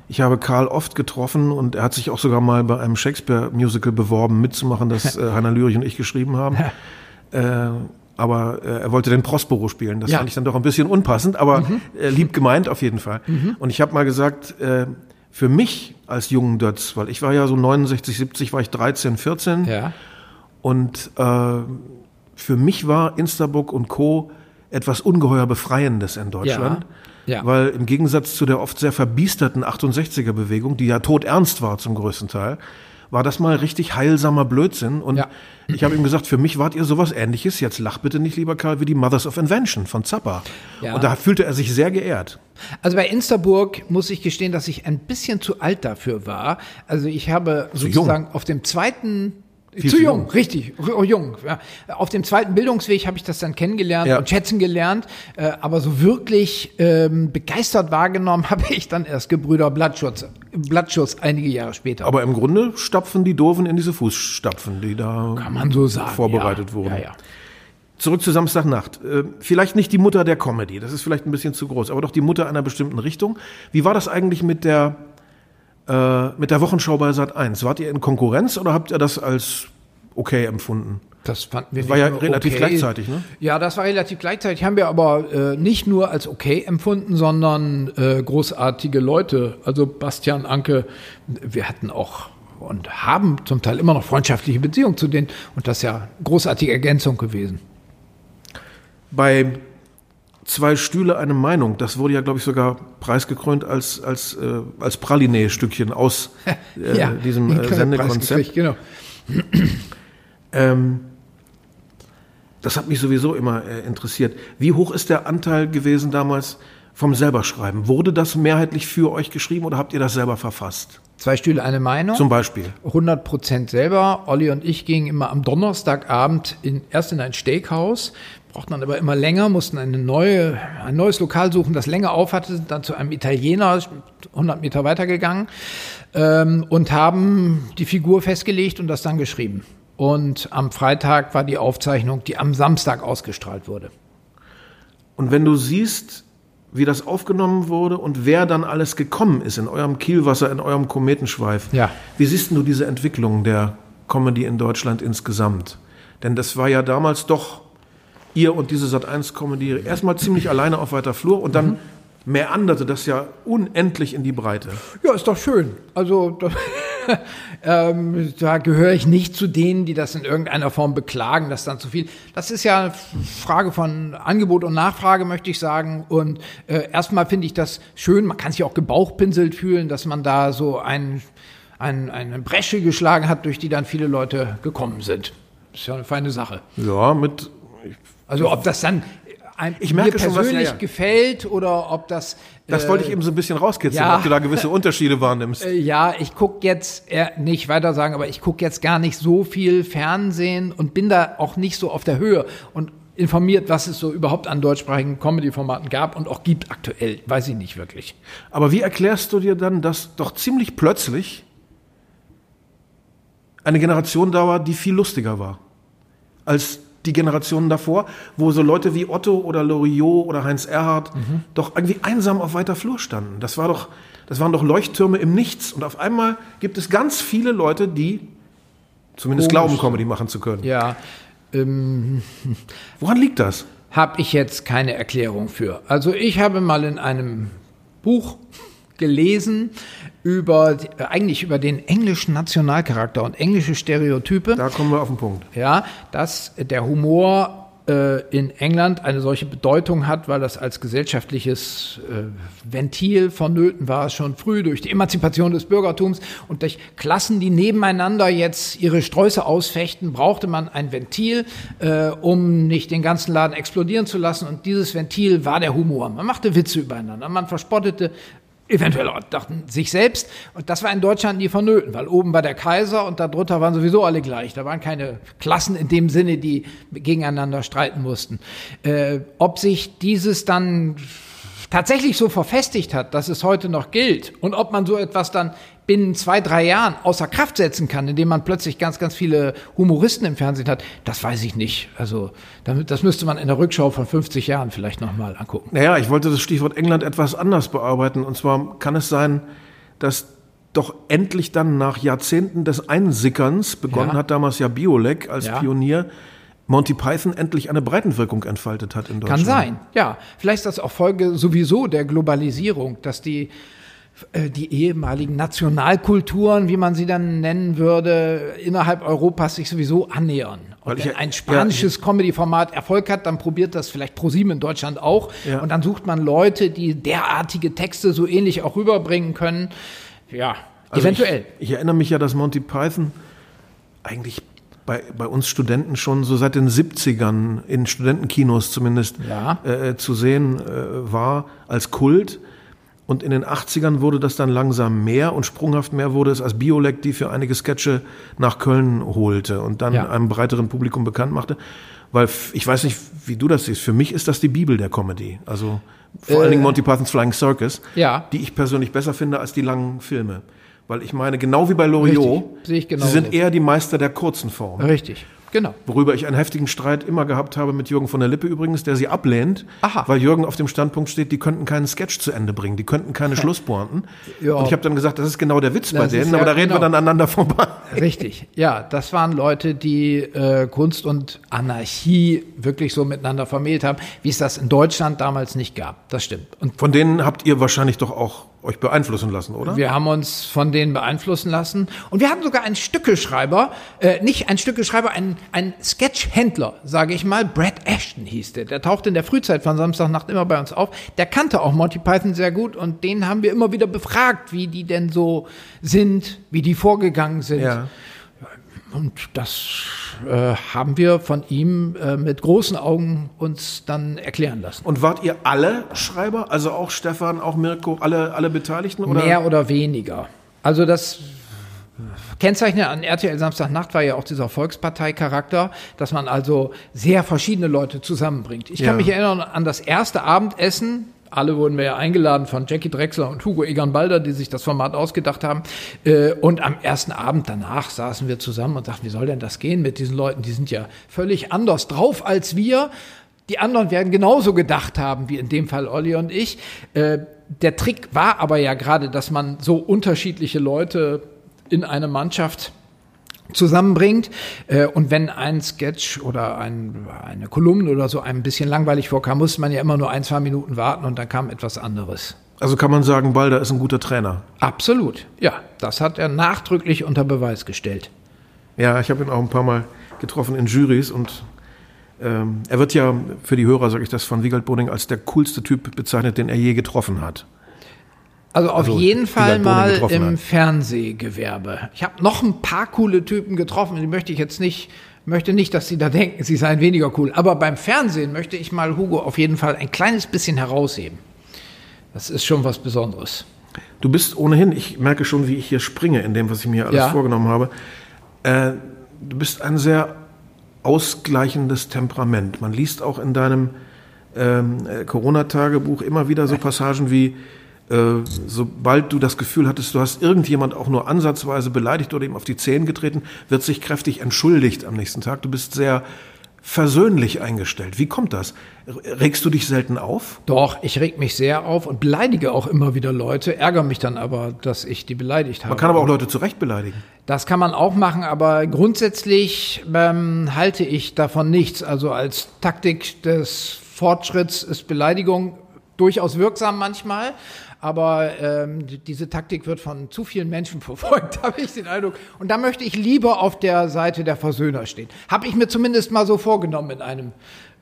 ich habe Karl oft getroffen und er hat sich auch sogar mal bei einem Shakespeare-Musical beworben, mitzumachen, das äh, Hannah Lürich und ich geschrieben haben. <laughs> äh, aber äh, er wollte den Prospero spielen. Das Ja. fand ich dann doch ein bisschen unpassend, aber Mhm. äh, lieb gemeint auf jeden Fall. Und ich habe mal gesagt, äh, für mich als jungen Dötz, weil ich war ja so 69, 70, war ich 13, 14 Ja. und äh, für mich war Instabook und Co. etwas ungeheuer Befreiendes in Deutschland. Ja, ja. Weil im Gegensatz zu der oft sehr verbiesterten 68er-Bewegung, die ja todernst war zum größten Teil, war das mal richtig heilsamer Blödsinn. Und Ja. ich habe ihm gesagt, für mich wart ihr sowas ähnliches, jetzt lach bitte nicht, lieber Karl, wie die Mothers of Invention von Zappa. Ja. Und da fühlte er sich sehr geehrt. Also bei Instaburg muss ich gestehen, dass ich ein bisschen zu alt dafür war. Also ich habe Zu sozusagen auf dem zweiten Viel zu zu jung, jung. richtig, r- jung. Ja. Auf dem zweiten Bildungsweg habe ich das dann kennengelernt Ja. und schätzen gelernt, äh, aber so wirklich ähm, begeistert wahrgenommen <laughs> habe ich dann erst Gebrüder Blattschutz, Blattschutz einige Jahre später. Aber im Grunde stapfen die Doofen in diese Fußstapfen, die da Kann man so sagen. vorbereitet ja. wurden. Ja. Zurück zu Samstagnacht. Äh, Vielleicht nicht die Mutter der Comedy, das ist vielleicht ein bisschen zu groß, aber doch die Mutter einer bestimmten Richtung. Wie war das eigentlich mit der, äh, mit der Wochenschau bei Sat 1? Wart ihr in Konkurrenz oder habt ihr das als okay empfunden? Das fanden wir War nicht ja relativ okay. gleichzeitig, ne? Ja, das war relativ gleichzeitig. Haben wir aber äh, nicht nur als okay empfunden, sondern äh, großartige Leute. Also Bastian Anke, wir hatten auch und haben zum Teil immer noch freundschaftliche Beziehungen zu denen. Und das ist ja großartige Ergänzung gewesen. Bei zwei Stühle eine Meinung, das wurde ja, glaube ich, sogar preisgekrönt als, als, äh, als Praline-Stückchen aus <laughs> äh, diesem den äh, Sendekonzept. Genau. Ähm, das hat mich sowieso immer äh, interessiert. Wie hoch ist der Anteil gewesen damals vom selberschreiben? Wurde das mehrheitlich für euch geschrieben oder habt ihr das selber verfasst? Zwei Stühle, eine Meinung. Zum Beispiel. 100 Prozent selber. Olli und ich gingen immer am Donnerstagabend in, erst in ein Steakhouse, brauchten dann aber immer länger, mussten eine neue, ein neues Lokal suchen, das länger auf hatte, sind dann zu einem Italiener 100 Meter weitergegangen ähm, und haben die Figur festgelegt und das dann geschrieben. Und am Freitag war die Aufzeichnung, die am Samstag ausgestrahlt wurde. Und wenn du siehst, wie das aufgenommen wurde und wer dann alles gekommen ist in eurem Kielwasser, in eurem Kometenschweif, Ja. wie siehst du diese Entwicklung der Comedy in Deutschland insgesamt? Denn das war ja damals doch ihr und diese Sat1-Comedy erstmal ziemlich alleine auf weiter Flur und dann meanderte das ja unendlich in die Breite. Ja, ist doch schön. Also da, <laughs> ähm, da gehöre ich nicht zu denen, die das in irgendeiner Form beklagen, dass dann zu viel. Das ist ja eine Frage von Angebot und Nachfrage, möchte ich sagen. Und äh, erstmal finde ich das schön. Man kann sich auch gebauchpinselt fühlen, dass man da so ein, ein, eine Bresche geschlagen hat, durch die dann viele Leute gekommen sind. Ist ja eine feine Sache. Ja, mit Also ob das dann ein, Ich merke mir schon, was- persönlich ja, ja. gefällt oder ob das Das wollte ich eben so ein bisschen rauskitzeln, ja. ob du da gewisse Unterschiede wahrnimmst. Äh, Ja, ich gucke jetzt, eher nicht weiter sagen, aber ich gucke jetzt gar nicht so viel Fernsehen und bin da auch nicht so auf der Höhe und informiert, was es so überhaupt an deutschsprachigen Comedy-Formaten gab und auch gibt aktuell. Weiß ich nicht wirklich. Aber wie erklärst du dir dann, dass doch ziemlich plötzlich eine Generation da war, die viel lustiger war als die Generationen davor, wo so Leute wie Otto oder Loriot oder Heinz Erhardt doch irgendwie einsam auf weiter Flur standen. Das war doch, das waren doch Leuchttürme im Nichts. Und auf einmal gibt es ganz viele Leute, die zumindest Komisch. glauben, Comedy machen zu können. Ja, ähm, Woran liegt das? habe ich jetzt keine Erklärung für. Also ich habe mal in einem Buch gelesen über eigentlich über den englischen Nationalcharakter und englische Stereotype. Da kommen wir auf den Punkt. ja, dass der Humor äh, in England eine solche Bedeutung hat, weil das als gesellschaftliches äh, Ventil vonnöten war, schon früh durch die Emanzipation des Bürgertums und durch Klassen, die nebeneinander jetzt ihre Sträuße ausfechten, brauchte man ein Ventil, äh, um nicht den ganzen Laden explodieren zu lassen. Und dieses Ventil war der Humor. Man machte Witze übereinander, man verspottete eventuell auch dachten sich selbst. Und das war in Deutschland nie vonnöten, weil oben war der Kaiser und darunter waren sowieso alle gleich. Da waren keine Klassen in dem Sinne, die gegeneinander streiten mussten. Äh, ob sich dieses dann tatsächlich so verfestigt hat, dass es heute noch gilt und ob man so etwas dann binnen zwei, drei Jahren außer Kraft setzen kann, indem man plötzlich ganz, ganz viele Humoristen im Fernsehen hat, das weiß ich nicht. Also das müsste man in der Rückschau von 50 Jahren vielleicht nochmal angucken. Naja, ich wollte das Stichwort England etwas anders bearbeiten. Und zwar kann es sein, dass doch endlich dann nach Jahrzehnten des Einsickerns, begonnen ja. hat damals ja Biolek als ja. Pionier, Monty Python endlich eine Breitenwirkung entfaltet hat in Deutschland. Kann sein, ja. Vielleicht ist das auch Folge sowieso der Globalisierung, dass die die ehemaligen Nationalkulturen, wie man sie dann nennen würde, innerhalb Europas sich sowieso annähern. Und wenn ein spanisches ja, Comedy-Format Erfolg hat, dann probiert das vielleicht ProSieben in Deutschland auch. Ja. Und dann sucht man Leute, die derartige Texte so ähnlich auch rüberbringen können. Ja, also eventuell. Ich, ich erinnere mich ja, dass Monty Python eigentlich bei, bei uns Studenten schon so seit den 70ern in Studentenkinos zumindest ja. äh, zu sehen äh, war als Kult. Und in den 80ern wurde das dann langsam mehr und sprunghaft mehr wurde es, als Biolek die für einige Sketche nach Köln holte und dann ja. einem breiteren Publikum bekannt machte. Weil ich weiß nicht, wie du das siehst. Für mich ist das die Bibel der Comedy. Also vor äh, allen Dingen äh. Monty Pythons Flying Circus, ja. die ich persönlich besser finde als die langen Filme. Weil ich meine, genau wie bei Loriot, sie sind eher die Meister der kurzen Form. Richtig. Genau. Worüber ich einen heftigen Streit immer gehabt habe mit Jürgen von der Lippe übrigens, der sie ablehnt, Aha. weil Jürgen auf dem Standpunkt steht, die könnten keinen Sketch zu Ende bringen, die könnten keine <laughs> Schlusspointen. Ja. Und ich habe dann gesagt, das ist genau der Witz das bei denen, ja, aber da reden genau. wir dann aneinander vorbei. Richtig, ja, das waren Leute, die äh, Kunst und Anarchie wirklich so miteinander vermählt haben, wie es das in Deutschland damals nicht gab. Das stimmt. Und von denen habt ihr wahrscheinlich doch auch euch beeinflussen lassen, oder? Wir haben uns von denen beeinflussen lassen. Und wir haben sogar einen Stückeschreiber, äh, nicht ein Stückeschreiber, ein, ein Sketchhändler, sage ich mal. Brad Ashton hieß der. Der tauchte in der Frühzeit von Samstagnacht immer bei uns auf. Der kannte auch Monty Python sehr gut und den haben wir immer wieder befragt, wie die denn so sind, wie die vorgegangen sind. Ja. Und das äh, haben wir von ihm äh, mit großen Augen uns dann erklären lassen. Und wart ihr alle Schreiber? Also auch Stefan, auch Mirko, alle, alle Beteiligten? Oder? Mehr oder weniger. Also das Kennzeichen an RTL Samstagnacht war ja auch dieser Volkspartei-Charakter, dass man also sehr verschiedene Leute zusammenbringt. Ich kann ja. mich erinnern an das erste Abendessen alle wurden wir ja eingeladen von Jackie Drexler und Hugo Egan Balder, die sich das Format ausgedacht haben. Äh, und am ersten Abend danach saßen wir zusammen und dachten, wie soll denn das gehen mit diesen Leuten? Die sind ja völlig anders drauf als wir. Die anderen werden genauso gedacht haben, wie in dem Fall Olli und ich. Äh, der Trick war aber ja gerade, dass man so unterschiedliche Leute in eine Mannschaft zusammenbringt. Äh, und wenn ein Sketch oder ein, eine Kolumne oder so ein bisschen langweilig vorkam, musste man ja immer nur ein, zwei Minuten warten und dann kam etwas anderes. Also kann man sagen, Balder ist ein guter Trainer. Absolut, ja. Das hat er nachdrücklich unter Beweis gestellt. Ja, ich habe ihn auch ein paar Mal getroffen in Juries und ähm, er wird ja für die Hörer, sage ich das, von Wiegald Boding als der coolste Typ bezeichnet, den er je getroffen hat. Also auf also, jeden Fall mal im hat. Fernsehgewerbe. Ich habe noch ein paar coole Typen getroffen, die möchte ich jetzt nicht, möchte nicht, dass sie da denken, sie seien weniger cool. Aber beim Fernsehen möchte ich mal Hugo auf jeden Fall ein kleines bisschen herausheben. Das ist schon was Besonderes. Du bist ohnehin, ich merke schon, wie ich hier springe in dem, was ich mir alles ja. vorgenommen habe. Äh, du bist ein sehr ausgleichendes Temperament. Man liest auch in deinem ähm, äh, Corona-Tagebuch immer wieder so Passagen wie, äh, sobald du das Gefühl hattest, du hast irgendjemand auch nur ansatzweise beleidigt oder ihm auf die Zehen getreten, wird sich kräftig entschuldigt am nächsten Tag. Du bist sehr versöhnlich eingestellt. Wie kommt das? Regst du dich selten auf? Doch, ich reg mich sehr auf und beleidige auch immer wieder Leute, ärgere mich dann aber, dass ich die beleidigt habe. Man kann aber auch Leute zu Recht beleidigen. Das kann man auch machen, aber grundsätzlich ähm, halte ich davon nichts. Also als Taktik des Fortschritts ist Beleidigung durchaus wirksam manchmal, aber ähm, diese Taktik wird von zu vielen Menschen <laughs> verfolgt, habe ich den Eindruck. Und da möchte ich lieber auf der Seite der Versöhner stehen. Habe ich mir zumindest mal so vorgenommen in einem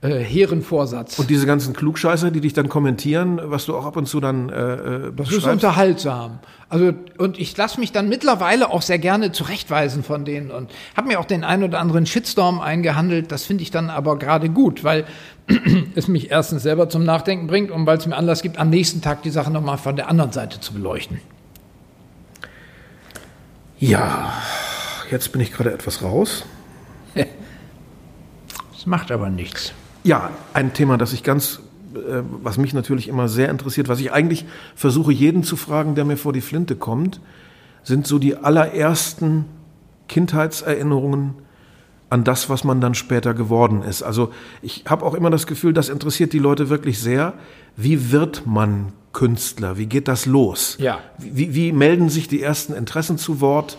äh, hehren Vorsatz. Und diese ganzen Klugscheißer, die dich dann kommentieren, was du auch ab und zu dann äh, äh Das ist unterhaltsam. Also und ich lasse mich dann mittlerweile auch sehr gerne zurechtweisen von denen und habe mir auch den einen oder anderen Shitstorm eingehandelt. Das finde ich dann aber gerade gut, weil <clears throat> es mich erstens selber zum Nachdenken bringt und weil es mir Anlass gibt, am nächsten Tag die Sache nochmal von der anderen Seite zu beleuchten. Ja, jetzt bin ich gerade etwas raus. <laughs> Das macht aber nichts. Ja, ein Thema, das ich ganz äh, was mich natürlich immer sehr interessiert, was ich eigentlich versuche, jeden zu fragen, der mir vor die Flinte kommt, sind so die allerersten Kindheitserinnerungen an das, was man dann später geworden ist. Also ich habe auch immer das Gefühl, das interessiert die Leute wirklich sehr. Wie wird man Künstler? Wie geht das los? Ja. Wie, wie melden sich die ersten Interessen zu Wort?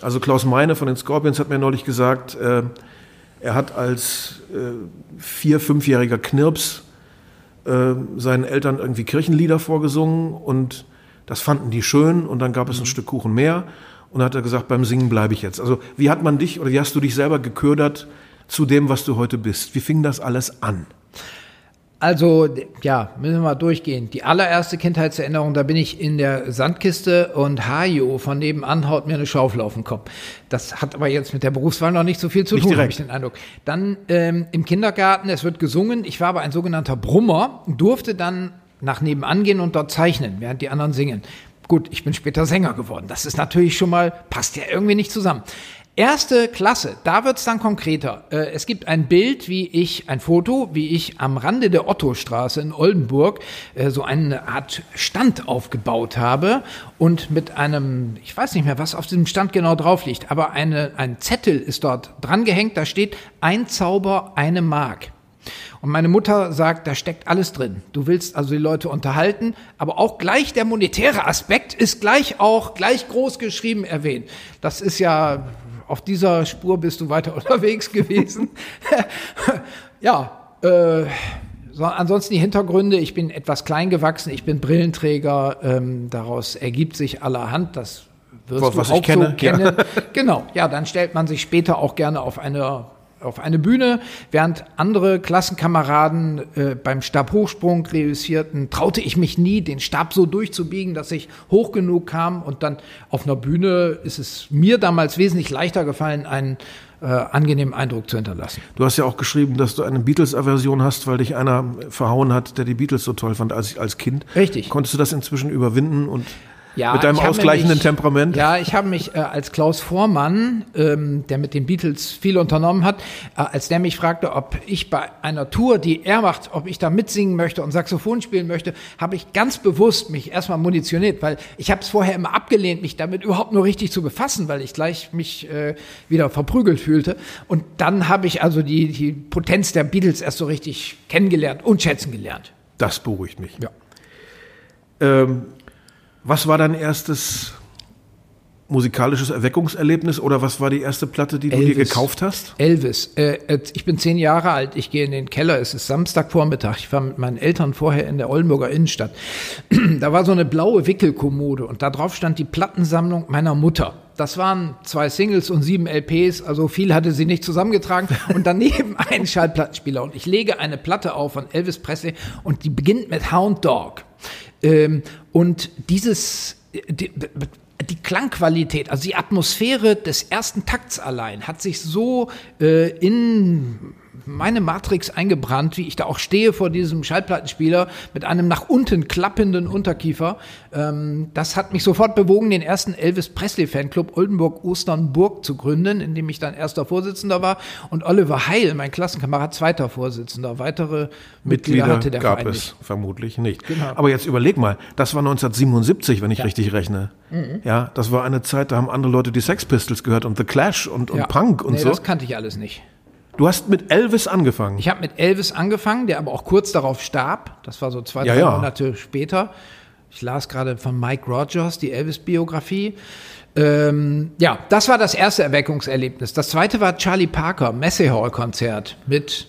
Also Klaus Meine von den Scorpions hat mir neulich gesagt, äh, er hat als äh, vier-, fünfjähriger Knirps äh, seinen Eltern irgendwie Kirchenlieder vorgesungen und das fanden die schön und dann gab es ein mhm. Stück Kuchen mehr und dann hat er gesagt, beim Singen bleibe ich jetzt. Also wie hat man dich oder wie hast du dich selber geködert zu dem, was du heute bist? Wie fing das alles an? Also, ja, müssen wir mal durchgehen. Die allererste Kindheitserinnerung, da bin ich in der Sandkiste und Hajo von nebenan haut mir eine Schaufel auf den Kopf. Das hat aber jetzt mit der Berufswahl noch nicht so viel zu nicht tun, habe ich den Eindruck. Dann ähm, im Kindergarten, es wird gesungen. Ich war aber ein sogenannter Brummer, durfte dann nach nebenan gehen und dort zeichnen, während die anderen singen. Gut, ich bin später Sänger geworden. Das ist natürlich schon mal, passt ja irgendwie nicht zusammen. Erste Klasse, da wird's dann konkreter. Äh, es gibt ein Bild, wie ich, ein Foto, wie ich am Rande der Ottostraße in Oldenburg äh, so eine Art Stand aufgebaut habe und mit einem, ich weiß nicht mehr, was auf diesem Stand genau drauf liegt, aber eine, ein Zettel ist dort dran gehängt, da steht ein Zauber, eine Mark. Und meine Mutter sagt, da steckt alles drin. Du willst also die Leute unterhalten, aber auch gleich der monetäre Aspekt ist gleich auch gleich groß geschrieben erwähnt. Das ist ja auf dieser Spur bist du weiter <laughs> unterwegs gewesen. <laughs> ja, äh, so, ansonsten die Hintergründe. Ich bin etwas klein gewachsen, ich bin Brillenträger. Ähm, daraus ergibt sich allerhand. Das wirst was, du was auch kenne, so kennen. Ja. <laughs> Genau, ja, dann stellt man sich später auch gerne auf eine auf eine Bühne, während andere Klassenkameraden äh, beim Stabhochsprung reüssierten, traute ich mich nie, den Stab so durchzubiegen, dass ich hoch genug kam. Und dann auf einer Bühne ist es mir damals wesentlich leichter gefallen, einen äh, angenehmen Eindruck zu hinterlassen. Du hast ja auch geschrieben, dass du eine Beatles-Aversion hast, weil dich einer verhauen hat, der die Beatles so toll fand als, als Kind. Richtig. Konntest du das inzwischen überwinden und ja, mit deinem ausgleichenden mich, Temperament? Ja, ich habe mich äh, als Klaus Vormann, ähm, der mit den Beatles viel unternommen hat, äh, als der mich fragte, ob ich bei einer Tour, die er macht, ob ich da mitsingen möchte und Saxophon spielen möchte, habe ich ganz bewusst mich erstmal munitioniert, weil ich habe es vorher immer abgelehnt, mich damit überhaupt nur richtig zu befassen, weil ich gleich mich äh, wieder verprügelt fühlte. Und dann habe ich also die, die Potenz der Beatles erst so richtig kennengelernt und schätzen gelernt. Das beruhigt mich. Ja. Ähm, was war dein erstes musikalisches Erweckungserlebnis oder was war die erste Platte, die du Elvis. dir gekauft hast? Elvis. Äh, äh, ich bin zehn Jahre alt, ich gehe in den Keller, es ist Samstagvormittag, ich war mit meinen Eltern vorher in der Oldenburger Innenstadt. <clears throat> da war so eine blaue Wickelkommode und da drauf stand die Plattensammlung meiner Mutter. Das waren zwei Singles und sieben LPs, also viel hatte sie nicht zusammengetragen. Und daneben <laughs> ein Schallplattenspieler. Und ich lege eine Platte auf von Elvis Presley und die beginnt mit Hound Dog. Ähm, und dieses, die, die Klangqualität, also die Atmosphäre des ersten Takts allein hat sich so äh, in meine Matrix eingebrannt, wie ich da auch stehe vor diesem Schallplattenspieler mit einem nach unten klappenden Unterkiefer. Ähm, das hat mich sofort bewogen, den ersten Elvis Presley Fanclub Oldenburg-Osternburg zu gründen, in dem ich dann erster Vorsitzender war und Oliver Heil, mein Klassenkamerad, zweiter Vorsitzender. Weitere Mitglieder, Mitglieder hatte der gab Verein es nicht. vermutlich nicht. Genau. Aber jetzt überleg mal, das war 1977, wenn ich ja. richtig rechne. Mhm. Ja, das war eine Zeit, da haben andere Leute die Sex Pistols gehört und The Clash und, und ja. Punk und nee, so. Das kannte ich alles nicht. Du hast mit Elvis angefangen. Ich habe mit Elvis angefangen, der aber auch kurz darauf starb. Das war so zwei, ja, drei ja. Monate später. Ich las gerade von Mike Rogers die Elvis-Biografie. Ähm, ja, das war das erste Erweckungserlebnis. Das zweite war Charlie Parker, Messe Hall Konzert mit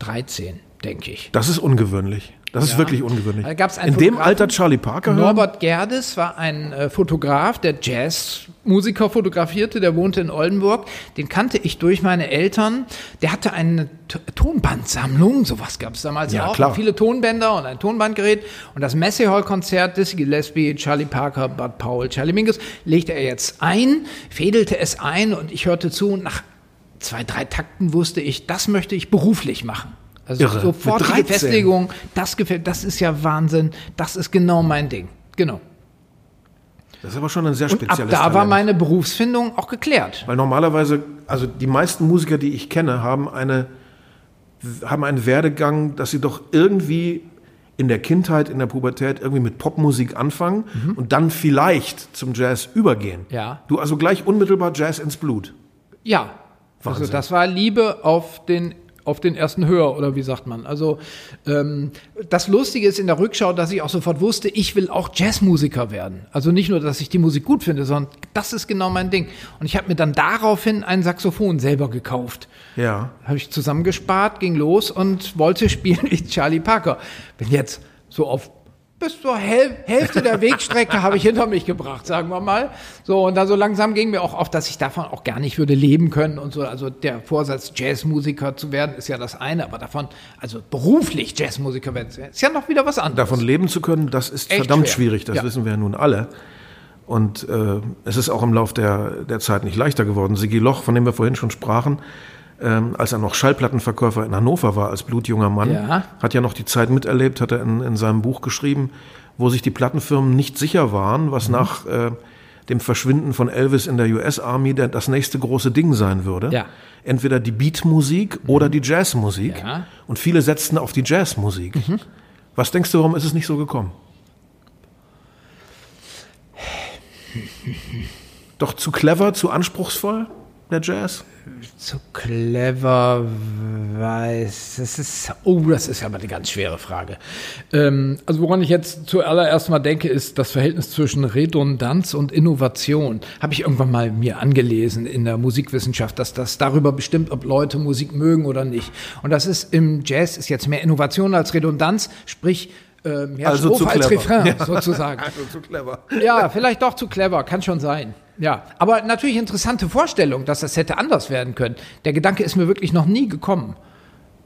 13, denke ich. Das ist ungewöhnlich. Das ja. ist wirklich ungewöhnlich. Gab's einen In dem Alter Charlie Parker? Norbert Gerdes war ein äh, Fotograf, der Jazzmusiker fotografierte, der wohnte in Oldenburg. Den kannte ich durch meine Eltern. Der hatte eine T Tonbandsammlung, sowas gab es damals ja, auch. Klar. Viele Tonbänder und ein Tonbandgerät. Und das Messe Hall Konzert, Dizzy Gillespie, Charlie Parker, Bud Powell, Charlie Mingus, legte er jetzt ein, fädelte es ein und ich hörte zu und nach zwei, drei Takten wusste ich, das möchte ich beruflich machen. Also Irre. sofortige Festlegung, das gefällt, das ist ja Wahnsinn, das ist genau mein Ding. Genau. Das ist aber schon ein sehr spezielles Und ab da Talent. war meine Berufsfindung auch geklärt. Weil normalerweise, also die meisten Musiker, die ich kenne, haben eine haben einen Werdegang, dass sie doch irgendwie in der Kindheit, in der Pubertät irgendwie mit Popmusik anfangen und dann vielleicht zum Jazz übergehen. Ja. Du also gleich unmittelbar Jazz ins Blut. Ja, also Wahnsinn. das war Liebe auf den auf den ersten Hör oder wie sagt man. Also ähm, das Lustige ist in der Rückschau, dass ich auch sofort wusste, ich will auch Jazzmusiker werden. Also nicht nur, dass ich die Musik gut finde, sondern das ist genau mein Ding. Und ich habe mir dann daraufhin ein Saxophon selber gekauft. Ja. Habe ich zusammengespart, ging los und wollte spielen wie Charlie Parker. Bin jetzt so auf bis zur Häl Hälfte der Wegstrecke habe ich hinter mich gebracht, sagen wir mal. So, und dann so langsam ging mir auch auf, dass ich davon auch gar nicht würde leben können und so. Also der Vorsatz, Jazzmusiker zu werden, ist ja das eine, aber davon, also beruflich Jazzmusiker werden, ist ja noch wieder was anderes. Davon leben zu können, das ist Echt verdammt schwer. schwierig, das Ja. wissen wir ja nun alle. Und äh, es ist auch im Lauf der, der Zeit nicht leichter geworden. Sigi Loch, von dem wir vorhin schon sprachen, ähm, als er noch Schallplattenverkäufer in Hannover war, als blutjunger Mann, Ja. hat ja noch die Zeit miterlebt, hat er in, in seinem Buch geschrieben, wo sich die Plattenfirmen nicht sicher waren, was Mhm. nach äh, dem Verschwinden von Elvis in der US-Army der- das nächste große Ding sein würde. Ja. Entweder die Beatmusik oder die Jazzmusik. Ja. Mhm. Und viele setzten auf die Jazzmusik. Was denkst du, warum ist es nicht so gekommen? <sighs> Doch zu clever, zu anspruchsvoll, der Jazz? zu clever weiß. Das ist, oh, das ist aber eine ganz schwere Frage. Ähm, also woran ich jetzt zuallererst mal denke, ist das Verhältnis zwischen Redundanz und Innovation. Habe ich irgendwann mal mir angelesen in der Musikwissenschaft, dass das darüber bestimmt, ob Leute Musik mögen oder nicht. Und das ist im Jazz ist jetzt mehr Innovation als Redundanz, sprich äh, mehr Also zu Strophe als. Refrain Ja. sozusagen. <laughs> Also zu clever. Ja, vielleicht doch zu clever, kann schon sein. Ja, aber natürlich interessante Vorstellung, dass das hätte anders werden können. Der Gedanke ist mir wirklich noch nie gekommen.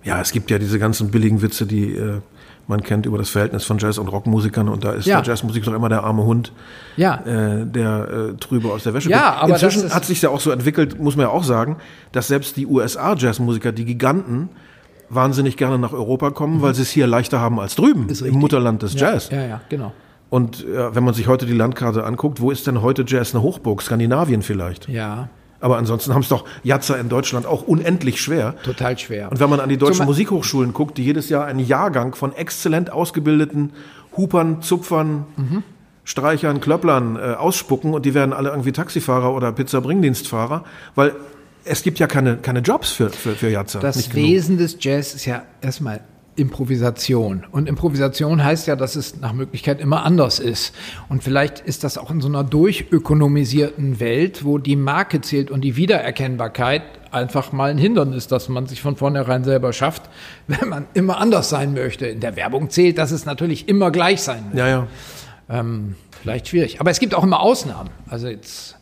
Ja, es gibt ja diese ganzen billigen Witze, die äh, man kennt über das Verhältnis von Jazz- und Rockmusikern und da ist Ja. der Jazzmusik doch immer der arme Hund, Ja, äh, der äh, trübe aus der Wäsche Ja, guckt. aber Inzwischen hat sich ja auch so entwickelt, muss man ja auch sagen, dass selbst die USA-Jazzmusiker, die Giganten, wahnsinnig gerne nach Europa kommen, weil sie es hier leichter haben als drüben, im. Mutterland des Jazz. ja, ja, genau. Und äh, wenn man sich heute die Landkarte anguckt, wo ist denn heute Jazz eine Hochburg? Skandinavien vielleicht. Ja, Aber ansonsten haben es doch Jazzer in Deutschland auch unendlich schwer. total schwer. Und wenn man an die deutschen Zum- Musikhochschulen guckt, die jedes Jahr einen Jahrgang von exzellent ausgebildeten Hupern, Zupfern, Streichern, Klöpplern äh, ausspucken und die werden alle irgendwie Taxifahrer oder Pizza-Bringdienstfahrer, weil es gibt ja keine, keine Jobs für, für, für Jazzer. Das. Wesen des Jazz ist ja erstmal Improvisation. Und Improvisation heißt ja, dass es nach Möglichkeit immer anders ist. Und vielleicht ist das auch in so einer durchökonomisierten Welt, wo die Marke zählt und die Wiedererkennbarkeit einfach mal ein Hindernis, dass man sich von vornherein selber schafft, <laughs> wenn man immer anders sein möchte. In der Werbung zählt, dass es natürlich immer gleich sein muss. Ja, ja. Ähm, vielleicht schwierig. Aber es gibt auch immer Ausnahmen. Also jetzt,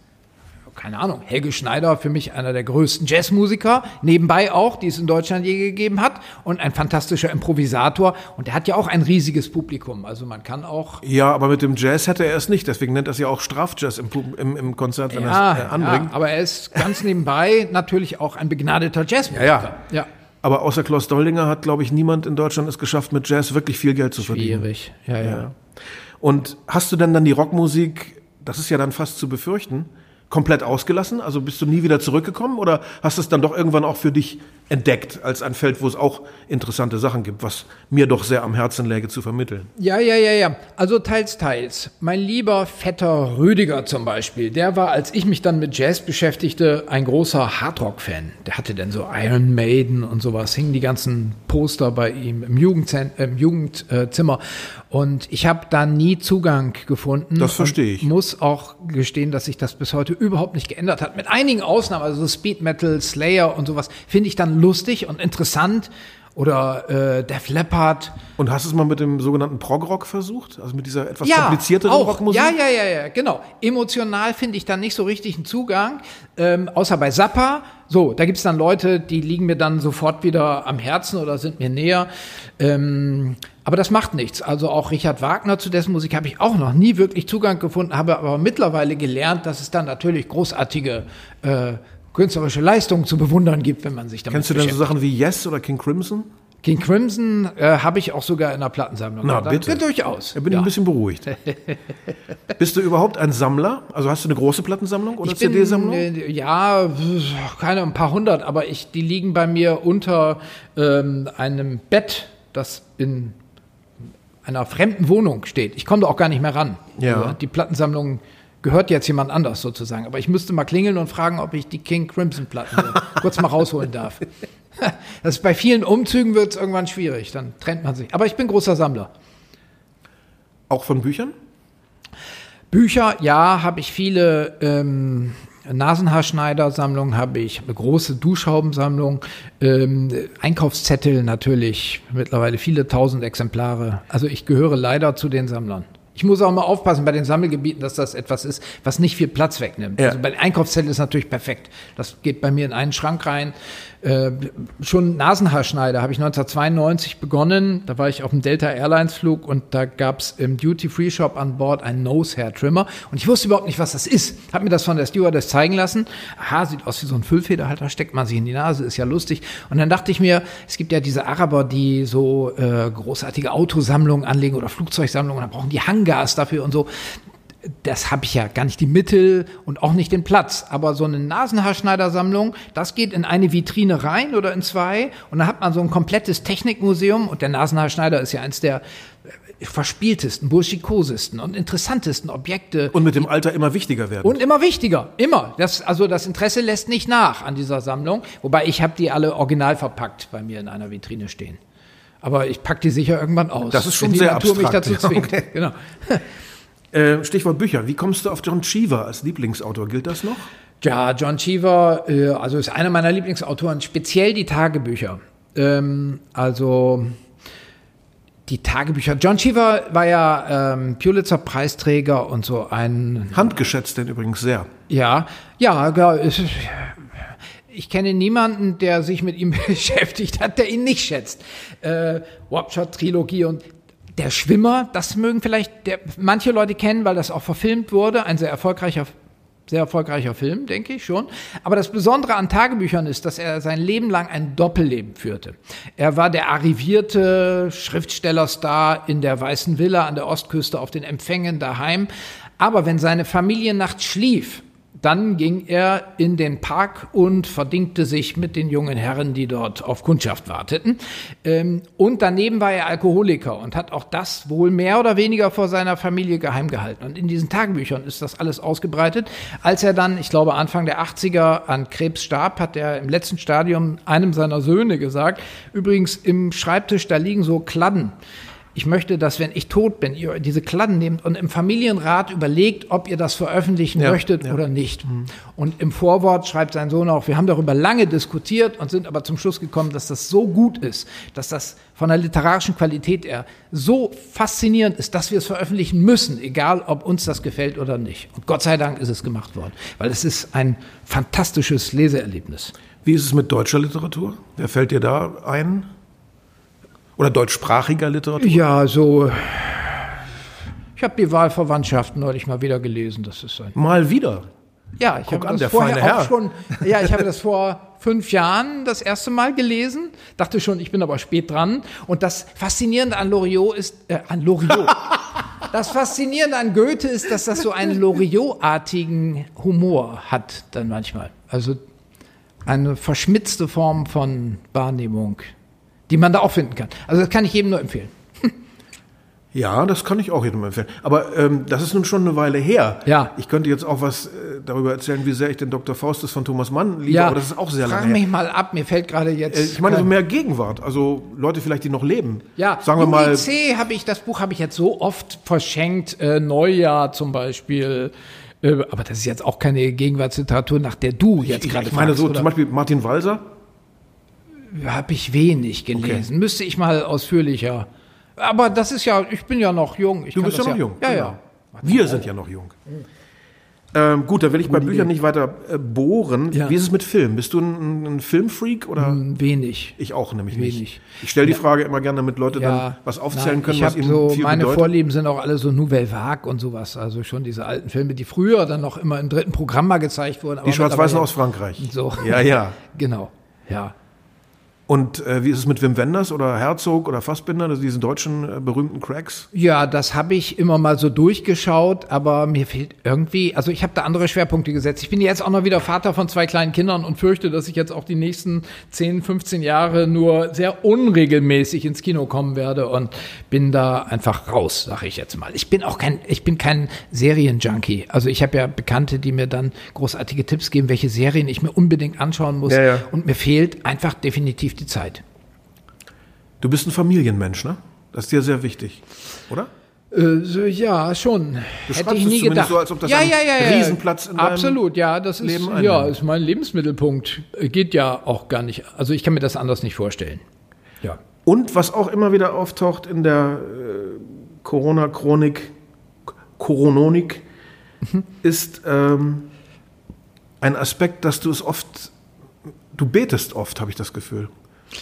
keine Ahnung, Helge Schneider, für mich einer der größten Jazzmusiker, nebenbei auch, die es in Deutschland je gegeben hat, und ein fantastischer Improvisator. Und der hat ja auch ein riesiges Publikum. Also man kann auch. Ja, aber mit dem Jazz hätte er es nicht. Deswegen nennt er es ja auch Strafjazz im, im, im Konzert, wenn er es äh, anbringt. ja, aber er ist ganz nebenbei natürlich auch ein begnadeter Jazzmusiker. Ja, ja. Aber außer Klaus Doldinger hat, glaube ich, niemand in Deutschland es geschafft, mit Jazz wirklich viel Geld zu verdienen. Schwierig. Ja, ja. Und hast du denn dann die Rockmusik, das ist ja dann fast zu befürchten, komplett ausgelassen? Also bist du nie wieder zurückgekommen oder hast du es dann doch irgendwann auch für dich entdeckt als ein Feld, wo es auch interessante Sachen gibt, was mir doch sehr am Herzen läge zu vermitteln? Ja, ja, ja, ja. Also teils, teils. Mein lieber Vetter Rüdiger zum Beispiel, der war, als ich mich dann mit Jazz beschäftigte, ein großer Hardrock-Fan. Der hatte dann so Iron Maiden und sowas, hingen die ganzen Poster bei ihm im, Jugendzent äh, im Jugendzimmer. Und ich habe da nie Zugang gefunden. Das verstehe ich. Muss auch gestehen, dass sich das bis heute überhaupt nicht geändert hat. Mit einigen Ausnahmen, also so Speed Metal, Slayer und sowas, finde ich dann lustig und interessant. Oder äh, Def Leppard. Und hast du es mal mit dem sogenannten Prog-Rock versucht? Also mit dieser etwas komplizierteren auch. Rockmusik? Ja, ja, ja, ja, genau. Emotional finde ich dann nicht so richtig einen Zugang, ähm, außer bei Zappa. So, da gibt's dann Leute, die liegen mir dann sofort wieder am Herzen oder sind mir näher. Ähm, aber das macht nichts. Also auch Richard Wagner, zu dessen Musik habe ich auch noch nie wirklich Zugang gefunden, habe aber mittlerweile gelernt, dass es dann natürlich großartige äh, künstlerische Leistungen zu bewundern gibt, wenn man sich damit Kennst du denn so. Sachen wie Yes oder King Crimson? King Crimson äh, habe ich auch sogar in der Plattensammlung. Na, Da- bitte. Durchaus. Da bin ich ein bisschen beruhigt. <laughs> Bist du überhaupt ein Sammler? Also hast du eine große Plattensammlung oder CD-Sammlung? äh, ja, keine ein paar hundert, aber ich, die liegen bei mir unter ähm, einem Bett, das in einer fremden Wohnung steht. Ich komme da auch gar nicht mehr ran. Ja. Also die Plattensammlung gehört jetzt jemand anders sozusagen. Aber ich müsste mal klingeln und fragen, ob ich die King Crimson Platten <laughs> kurz mal rausholen darf. <laughs> Das ist bei vielen Umzügen wird es irgendwann schwierig, dann trennt man sich. Aber ich bin großer Sammler. Auch von Büchern? Bücher, ja, habe ich viele. Ähm, Nasenhaarschneider-Sammlung habe ich, eine große Duschhaubensammlung, ähm, Einkaufszettel natürlich, mittlerweile viele tausend Exemplare. Also ich gehöre leider zu den Sammlern. Ich muss auch mal aufpassen bei den Sammelgebieten, dass das etwas ist, was nicht viel Platz wegnimmt. Ja. Also bei den Einkaufszetteln ist natürlich perfekt. Das geht bei mir in einen Schrank rein. Äh, schon Nasenhaarschneider habe ich 1992 begonnen. Da war ich auf dem Delta Airlines Flug und da gab es im Duty Free Shop an Bord einen Nose Hair Trimmer und ich wusste überhaupt nicht, was das ist. Hab mir das von der Stewardess zeigen lassen. Aha, sieht aus wie so ein Füllfederhalter, steckt man sich in die Nase, ist ja lustig. Und dann dachte ich mir, es gibt ja diese Araber, die so äh, großartige Autosammlungen anlegen oder Flugzeugsammlungen, da brauchen die Hangars dafür und so das habe ich ja gar nicht die Mittel und auch nicht den Platz. Aber so eine Nasenhaarschneidersammlung, das geht in eine Vitrine rein oder in zwei und dann hat man so ein komplettes Technikmuseum und der Nasenhaarschneider ist ja eins der äh, verspieltesten, burschikosesten und interessantesten Objekte Und mit dem Alter immer wichtiger werden. und immer wichtiger, immer. Das, also das Interesse lässt nicht nach an dieser Sammlung. Wobei ich habe die alle original verpackt bei mir in einer Vitrine stehen. Aber ich pack die sicher irgendwann aus. Das ist schon sehr Natur mich abstrakt, dazu ja, zwingt. <laughs> okay. Genau. Äh, Stichwort Bücher. Wie kommst du auf John Cheever als Lieblingsautor? Gilt das noch? Ja, John Cheever, äh, also ist einer meiner Lieblingsautoren, speziell die Tagebücher. Ähm, also die Tagebücher. John Cheever war ja ähm, Pulitzer-Preisträger und so ein Handgeschätzt denn übrigens sehr. Ja, ja, ja, ist- ich kenne niemanden, der sich mit ihm <laughs> beschäftigt hat, der ihn nicht schätzt. Äh, Wapshot-Trilogie und der Schwimmer, das mögen vielleicht der, manche Leute kennen, weil das auch verfilmt wurde, ein sehr erfolgreicher sehr erfolgreicher Film, denke ich schon. Aber das Besondere an Tagebüchern ist, dass er sein Leben lang ein Doppelleben führte. Er war der arrivierte Schriftstellerstar in der Weißen Villa an der Ostküste auf den Empfängen daheim. Aber wenn seine Familie nachts schlief, dann ging er in den Park und verdingte sich mit den jungen Herren, die dort auf Kundschaft warteten. Ähm, und daneben war er Alkoholiker und hat auch das wohl mehr oder weniger vor seiner Familie geheim gehalten. Und in diesen Tagebüchern ist das alles ausgebreitet. Als er dann, ich glaube Anfang der 80er an Krebs starb, hat er im letzten Stadium einem seiner Söhne gesagt, übrigens im Schreibtisch, da liegen so Kladden. Ich möchte, dass, wenn ich tot bin, ihr diese Kladden nehmt und im Familienrat überlegt, ob ihr das veröffentlichen Ja, möchtet ja. oder nicht. Und im Vorwort schreibt sein Sohn auch, wir haben darüber lange diskutiert und sind aber zum Schluss gekommen, dass das so gut ist, dass das von der literarischen Qualität her so faszinierend ist, dass wir es veröffentlichen müssen, egal ob uns das gefällt oder nicht. Und Gott sei Dank ist es gemacht worden, weil es ist ein fantastisches Leseerlebnis. Wie ist es mit deutscher Literatur? Wer fällt dir da ein? Oder deutschsprachiger Literatur? Ja, so. Ich habe die Wahlverwandtschaft neulich mal wieder gelesen. Das ist ein. Mal wieder. Ja, ich Guck habe an, das vorher auch schon. Ja, ich habe das vor fünf Jahren das erste Mal gelesen. Dachte schon, ich bin aber spät dran. Und das Faszinierende an Loriot ist äh, an Loriot. <laughs> Das Faszinierende an Goethe ist, dass das so einen Loriot-artigen Humor hat dann manchmal. Also eine verschmitzte Form von Wahrnehmung, die man da auch finden kann. Also das kann ich jedem nur empfehlen. Ja, das kann ich auch jedem empfehlen. Aber ähm, das ist nun schon eine Weile her. Ja. Ich könnte jetzt auch was äh, darüber erzählen, wie sehr ich den Dr. Faustus von Thomas Mann liebe, aber das ist auch sehr frag lange her. mich mal ab, mir fällt gerade jetzt. Äh, Ich meine so mehr Gegenwart, also Leute vielleicht, die noch leben. Ja, Sagen wir mal, C habe ich, das Buch habe ich jetzt so oft verschenkt, äh, Neujahr zum Beispiel. Äh, aber das ist jetzt auch keine Gegenwartsliteratur, nach der du jetzt gerade ich meine so fragst, zum Beispiel Martin Walser. Habe ich wenig gelesen. Müsste ich mal ausführlicher. Aber das ist ja, ich bin ja noch jung. Ich Du bist ja noch jung. Ja, genau. ja. Wir sind ja noch jung. Ähm, gut, da will ich bei Büchern nicht weiter äh, bohren. Ja. Wie ist es mit Film? Bist du ein, ein Filmfreak oder? Hm, Wenig. Ich auch nämlich Wenig. nicht. Ich stelle die Frage immer gerne, damit Leute dann Ja, was aufzählen Nein, können, ich was ihnen so, viel meine bedeutet. Vorlieben sind auch alle so Nouvelle Vague und sowas. Also schon diese alten Filme, die früher dann noch immer im dritten Programm mal gezeigt wurden. Die Schwarz-Weißen aus Frankreich. So. Ja, ja. <laughs> Genau. Ja. Und äh, wie ist es mit Wim Wenders oder Herzog oder Fassbinder, also diesen deutschen äh, berühmten Cracks? Ja, das habe ich immer mal so durchgeschaut, aber mir fehlt irgendwie, also ich habe da andere Schwerpunkte gesetzt. Ich bin jetzt auch noch wieder Vater von zwei kleinen Kindern und fürchte, dass ich jetzt auch die nächsten 10, 15 Jahre nur sehr unregelmäßig ins Kino kommen werde und bin da einfach raus, sage ich jetzt mal. Ich bin auch kein, ich bin kein Serienjunkie. Also ich habe ja Bekannte, die mir dann großartige Tipps geben, welche Serien ich mir unbedingt anschauen muss. Ja, ja. Und mir fehlt einfach definitiv die Zeit. Du bist ein Familienmensch, ne? Das ist dir sehr wichtig, oder? Äh, so, ja, schon. Du Hätte ich nie gedacht. so, als ob das ja, ja, ja, ja. Riesenplatz in Absolut, ja, das ist Leben ja, einnimmt. ist mein Lebensmittelpunkt. Geht ja auch gar nicht. Also ich kann mir das anders nicht vorstellen. Ja. Und was auch immer wieder auftaucht in der äh, Corona-Chronik, Corononik, ist ähm, ein Aspekt, dass du es oft, du betest oft, habe ich das Gefühl.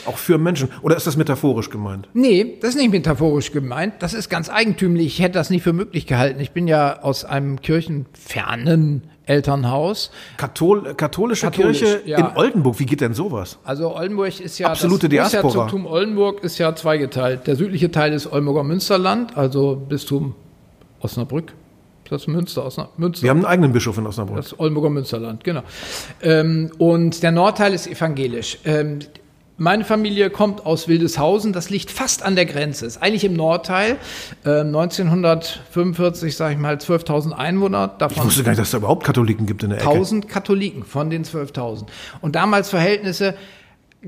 Auch für Menschen. Oder ist das metaphorisch gemeint? Nee, das ist nicht metaphorisch gemeint. Das ist ganz eigentümlich. Ich hätte das nicht für möglich gehalten. Ich bin ja aus einem kirchenfernen Elternhaus. Kathol katholische Katholisch, Kirche ja. in Oldenburg, wie geht denn sowas? Also Oldenburg ist ja Absolute das Diaspora. Großherzogtum Oldenburg ist ja zweigeteilt. Der südliche Teil ist Oldenburger Münsterland, also Bistum Osnabrück. Ist das Münster? Osnabrück? Münster. Wir haben einen eigenen Bischof in Osnabrück. Das Oldenburger Münsterland, genau. Ähm, und der Nordteil ist evangelisch. Meine Familie kommt aus Wildeshausen, das liegt fast an der Grenze, ist eigentlich im Nordteil. Ähm, 1945, sage ich mal, 12.000 Einwohner, Ich davon wusste gar nicht, dass es da überhaupt Katholiken gibt in der Ecke. 1000 Katholiken von den 12.000. Und damals Verhältnisse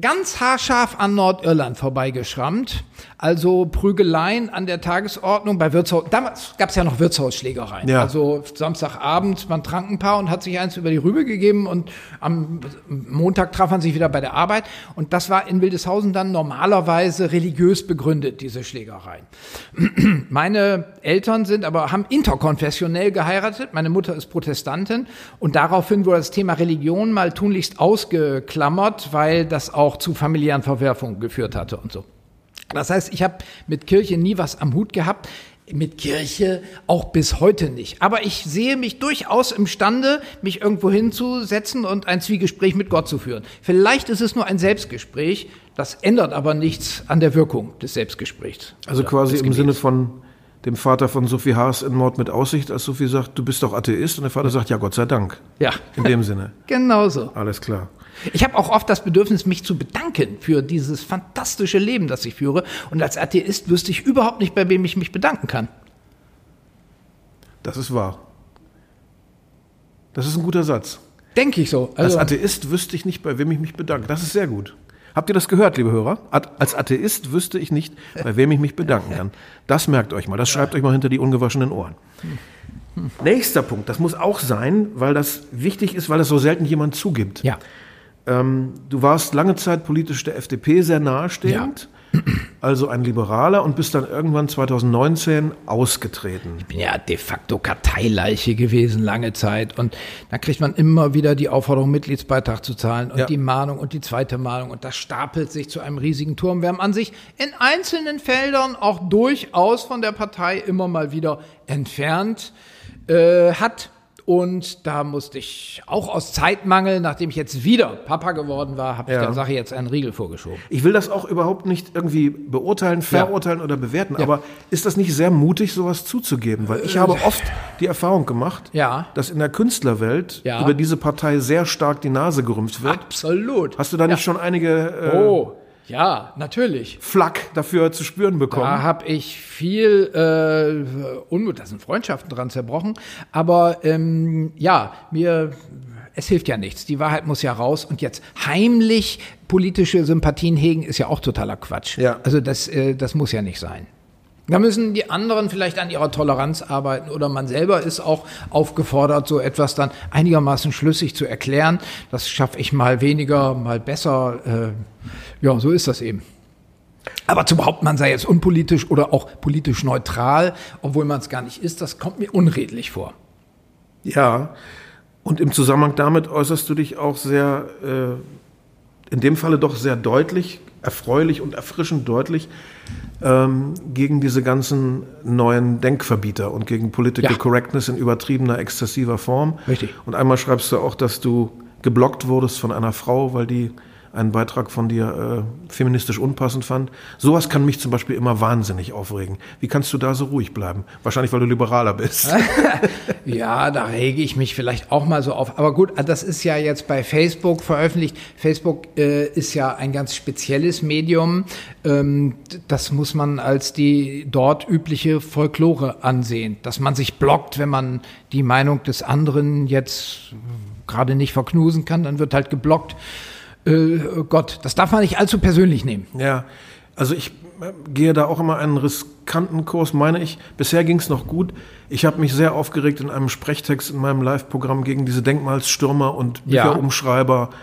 ganz haarscharf an Nordirland vorbeigeschrammt. Also Prügeleien an der Tagesordnung bei Wirtshaus. Damals gab es ja noch Wirtshausschlägereien. Ja. Also Samstagabend, man trank ein paar und hat sich eins über die Rübe gegeben und am Montag traf man sich wieder bei der Arbeit. Und das war in Wildeshausen dann normalerweise religiös begründet, diese Schlägereien. <clears throat> Meine Eltern sind aber, haben interkonfessionell geheiratet. Meine Mutter ist Protestantin und daraufhin wurde das Thema Religion mal tunlichst ausgeklammert, weil das auch zu familiären Verwerfungen geführt hatte und so. Das heißt, ich habe mit Kirche nie was am Hut gehabt. Mit Kirche auch bis heute nicht. Aber ich sehe mich durchaus imstande, mich irgendwo hinzusetzen und ein Zwiegespräch mit Gott zu führen. Vielleicht ist es nur ein Selbstgespräch, das ändert aber nichts an der Wirkung des Selbstgesprächs. Also quasi im Gebets. Sinne von dem Vater von Sophie Haas in Mord mit Aussicht, als Sophie sagt, du bist doch Atheist und der Vater sagt, ja Gott sei Dank. Ja, In dem Sinne. <laughs> genau so. Alles klar. Ich habe auch oft das Bedürfnis, mich zu bedanken für dieses fantastische Leben, das ich führe. Und als Atheist wüsste ich überhaupt nicht, bei wem ich mich bedanken kann. Das ist wahr. Das ist ein guter Satz. Denke ich so. Als Also, Atheist wüsste ich nicht, bei wem ich mich bedanke. Das ist sehr gut. Habt ihr das gehört, liebe Hörer? Als Atheist wüsste ich nicht, bei wem ich mich bedanken kann. Das merkt euch mal. Das schreibt euch mal hinter die ungewaschenen Ohren. Nächster Punkt. Das muss auch sein, weil das wichtig ist, weil das so selten jemand zugibt. ja. Ähm, du warst lange Zeit politisch der FDP sehr nahestehend, also ein Liberaler und bist dann irgendwann 2019 ausgetreten. Ich bin ja de facto Karteileiche gewesen lange Zeit und da kriegt man immer wieder die Aufforderung, Mitgliedsbeitrag zu zahlen und Ja. die Mahnung und die zweite Mahnung und das stapelt sich zu einem riesigen Turm, während man sich in einzelnen Feldern auch durchaus von der Partei immer mal wieder entfernt äh, hat. Und da musste ich auch aus Zeitmangel, nachdem ich jetzt wieder Papa geworden war, habe ich Ja. der Sache jetzt einen Riegel vorgeschoben. Ich will das auch überhaupt nicht irgendwie beurteilen, verurteilen oder bewerten, aber ist das nicht sehr mutig, sowas zuzugeben? Weil ich habe oft die Erfahrung gemacht, Ja. dass in der Künstlerwelt Ja. über diese Partei sehr stark die Nase gerümpft wird. Absolut. Hast du da nicht schon einige äh, Oh, ja, natürlich. Flack dafür zu spüren bekommen? Da habe ich viel äh, Unmut, da sind Freundschaften dran zerbrochen. Aber ähm, ja, mir, es hilft ja nichts. Die Wahrheit muss ja raus. Und jetzt heimlich politische Sympathien hegen, ist ja auch totaler Quatsch. Ja. Also das, äh, das muss ja nicht sein. Da müssen die anderen vielleicht an ihrer Toleranz arbeiten oder man selber ist auch aufgefordert, so etwas dann einigermaßen schlüssig zu erklären. Das schaffe ich mal weniger, mal besser. Äh, ja, so ist das eben. Aber zu behaupten, man sei jetzt unpolitisch oder auch politisch neutral, obwohl man es gar nicht ist, das kommt mir unredlich vor. Ja, und im Zusammenhang damit äußerst du dich auch sehr, äh, in dem Falle doch sehr deutlich, erfreulich und erfrischend deutlich ähm, gegen diese ganzen neuen Denkverbieter und gegen Political Ja. Correctness in übertriebener, exzessiver Form. Richtig. Und einmal schreibst du auch, dass du geblockt wurdest von einer Frau, weil die einen Beitrag von dir äh, feministisch unpassend fand. Sowas kann mich zum Beispiel immer wahnsinnig aufregen. Wie kannst du da so ruhig bleiben? Wahrscheinlich, weil du liberaler bist. <laughs> ja, da rege ich mich vielleicht auch mal so auf. Aber gut, das ist ja jetzt bei Facebook veröffentlicht. Facebook äh, ist ja ein ganz spezielles Medium. Ähm, das muss man als die dort übliche Folklore ansehen, dass man sich blockt, wenn man die Meinung des anderen jetzt gerade nicht verknusen kann, dann wird halt geblockt. Äh, Gott, das darf man nicht allzu persönlich nehmen. Ja, also ich äh, gehe da auch immer einen riskanten Kurs, meine ich. Bisher ging es noch gut. Ich habe mich sehr aufgeregt in einem Sprechtext in meinem Live-Programm gegen diese Denkmalsstürmer und Bücherumschreiber ja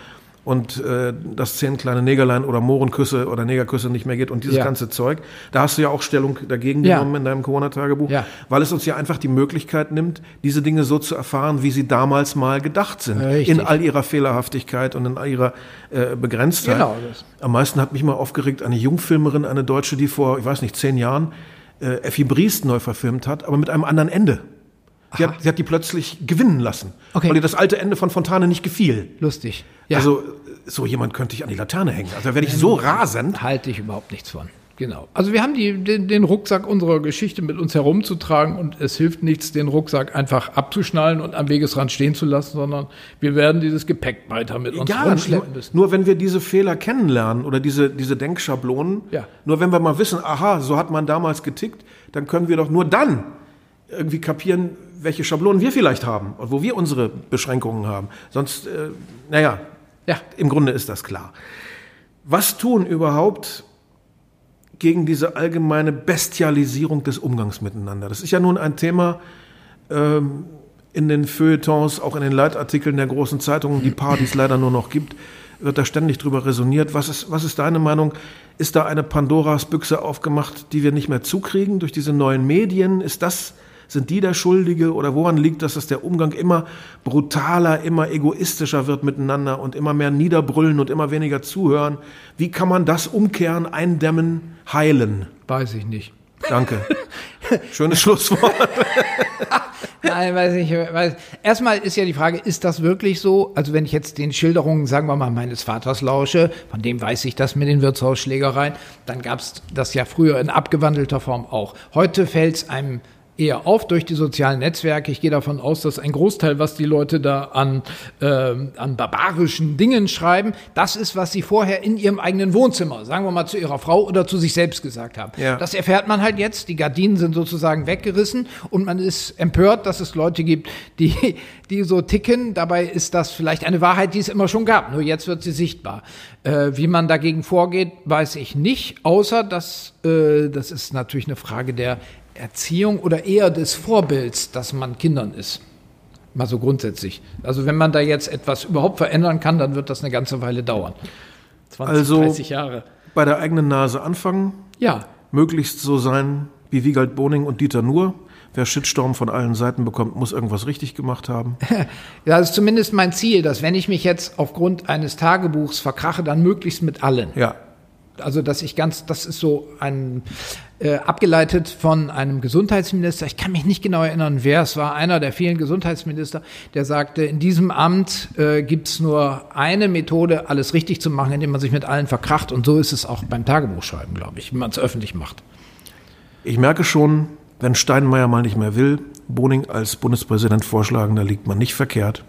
und äh, dass zehn kleine Negerlein oder Mohrenküsse oder Negerküsse nicht mehr geht und dieses ja. ganze Zeug. Da hast du ja auch Stellung dagegen ja. genommen in deinem Corona-Tagebuch, ja. weil es uns ja einfach die Möglichkeit nimmt, diese Dinge so zu erfahren, wie sie damals mal gedacht sind. Richtig. In all ihrer Fehlerhaftigkeit und in all ihrer äh, Begrenztheit. Genau das. Am meisten hat mich mal aufgeregt eine Jungfilmerin, eine Deutsche, die vor, ich weiß nicht, zehn Jahren äh, Effi Briest neu verfilmt hat, aber mit einem anderen Ende. Sie hat, sie hat, die plötzlich gewinnen lassen, okay. weil ihr das alte Ende von Fontane nicht gefiel. Lustig. Ja. Also so jemand könnte ich an die Laterne hängen. Also da werde ich so rasend. Halte ich überhaupt nichts von. Genau. Also wir haben die, den, den, Rucksack unserer Geschichte mit uns herumzutragen und es hilft nichts, den Rucksack einfach abzuschnallen und am Wegesrand stehen zu lassen, sondern wir werden dieses Gepäck weiter mit uns ja, rumschleppen müssen. Nur, nur wenn wir diese Fehler kennenlernen oder diese, diese Denkschablonen, ja. nur wenn wir mal wissen, aha, so hat man damals getickt, dann können wir doch nur dann irgendwie kapieren, welche Schablonen wir vielleicht haben, wo wir unsere Beschränkungen haben. Sonst, äh, naja, ja, im Grunde ist das klar. Was tun überhaupt gegen diese allgemeine Bestialisierung des Umgangs miteinander? Das ist ja nun ein Thema ähm, in den Feuilletons, auch in den Leitartikeln der großen Zeitungen, die es leider nur noch gibt, wird da ständig drüber resoniert. Was ist, was ist deine Meinung? Ist da eine Pandoras Büchse aufgemacht, die wir nicht mehr zukriegen durch diese neuen Medien? Ist das sind die der Schuldige oder woran liegt das, dass der Umgang immer brutaler, immer egoistischer wird miteinander und immer mehr niederbrüllen und immer weniger zuhören? Wie kann man das umkehren, eindämmen, heilen? Weiß ich nicht. Danke. <laughs> Schönes Schlusswort. <laughs> Nein, weiß ich nicht. Erstmal ist ja die Frage, ist das wirklich so? Also wenn ich jetzt den Schilderungen, sagen wir mal, meines Vaters lausche, von dem weiß ich das mit den Wirtshausschlägereien, dann gab es das ja früher in abgewandelter Form auch. Heute fällt es einem eher auf durch die sozialen Netzwerke. Ich gehe davon aus, dass ein Großteil, was die Leute da an, äh, an barbarischen Dingen schreiben, das ist, was sie vorher in ihrem eigenen Wohnzimmer, sagen wir mal zu ihrer Frau oder zu sich selbst gesagt haben. Ja. Das erfährt man halt jetzt. Die Gardinen sind sozusagen weggerissen und man ist empört, dass es Leute gibt, die, die so ticken. Dabei ist das vielleicht eine Wahrheit, die es immer schon gab. Nur jetzt wird sie sichtbar. Äh, wie man dagegen vorgeht, weiß ich nicht, außer dass äh, das ist natürlich eine Frage der Erziehung oder eher des Vorbilds, das man Kindern ist. Mal so grundsätzlich. Also wenn man da jetzt etwas überhaupt verändern kann, dann wird das eine ganze Weile dauern. 20, also 30 Jahre. Bei der eigenen Nase anfangen. Ja. Möglichst so sein wie Wiegald Boning und Dieter Nuhr. Wer Shitstorm von allen Seiten bekommt, muss irgendwas richtig gemacht haben. <laughs> ja, das ist zumindest mein Ziel, dass wenn ich mich jetzt aufgrund eines Tagebuchs verkrache, dann möglichst mit allen. Ja. Also, dass ich ganz, das ist so ein, äh, abgeleitet von einem Gesundheitsminister. Ich kann mich nicht genau erinnern, wer es war. Einer der vielen Gesundheitsminister, der sagte, in diesem Amt äh, gibt es nur eine Methode, alles richtig zu machen, indem man sich mit allen verkracht. Und so ist es auch beim Tagebuchschreiben, glaube ich, wenn man es öffentlich macht. Ich merke schon, wenn Steinmeier mal nicht mehr will, Boning als Bundespräsident vorschlagen, da liegt man nicht verkehrt.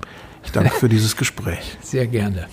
Ich danke für dieses Gespräch. <laughs> Sehr gerne.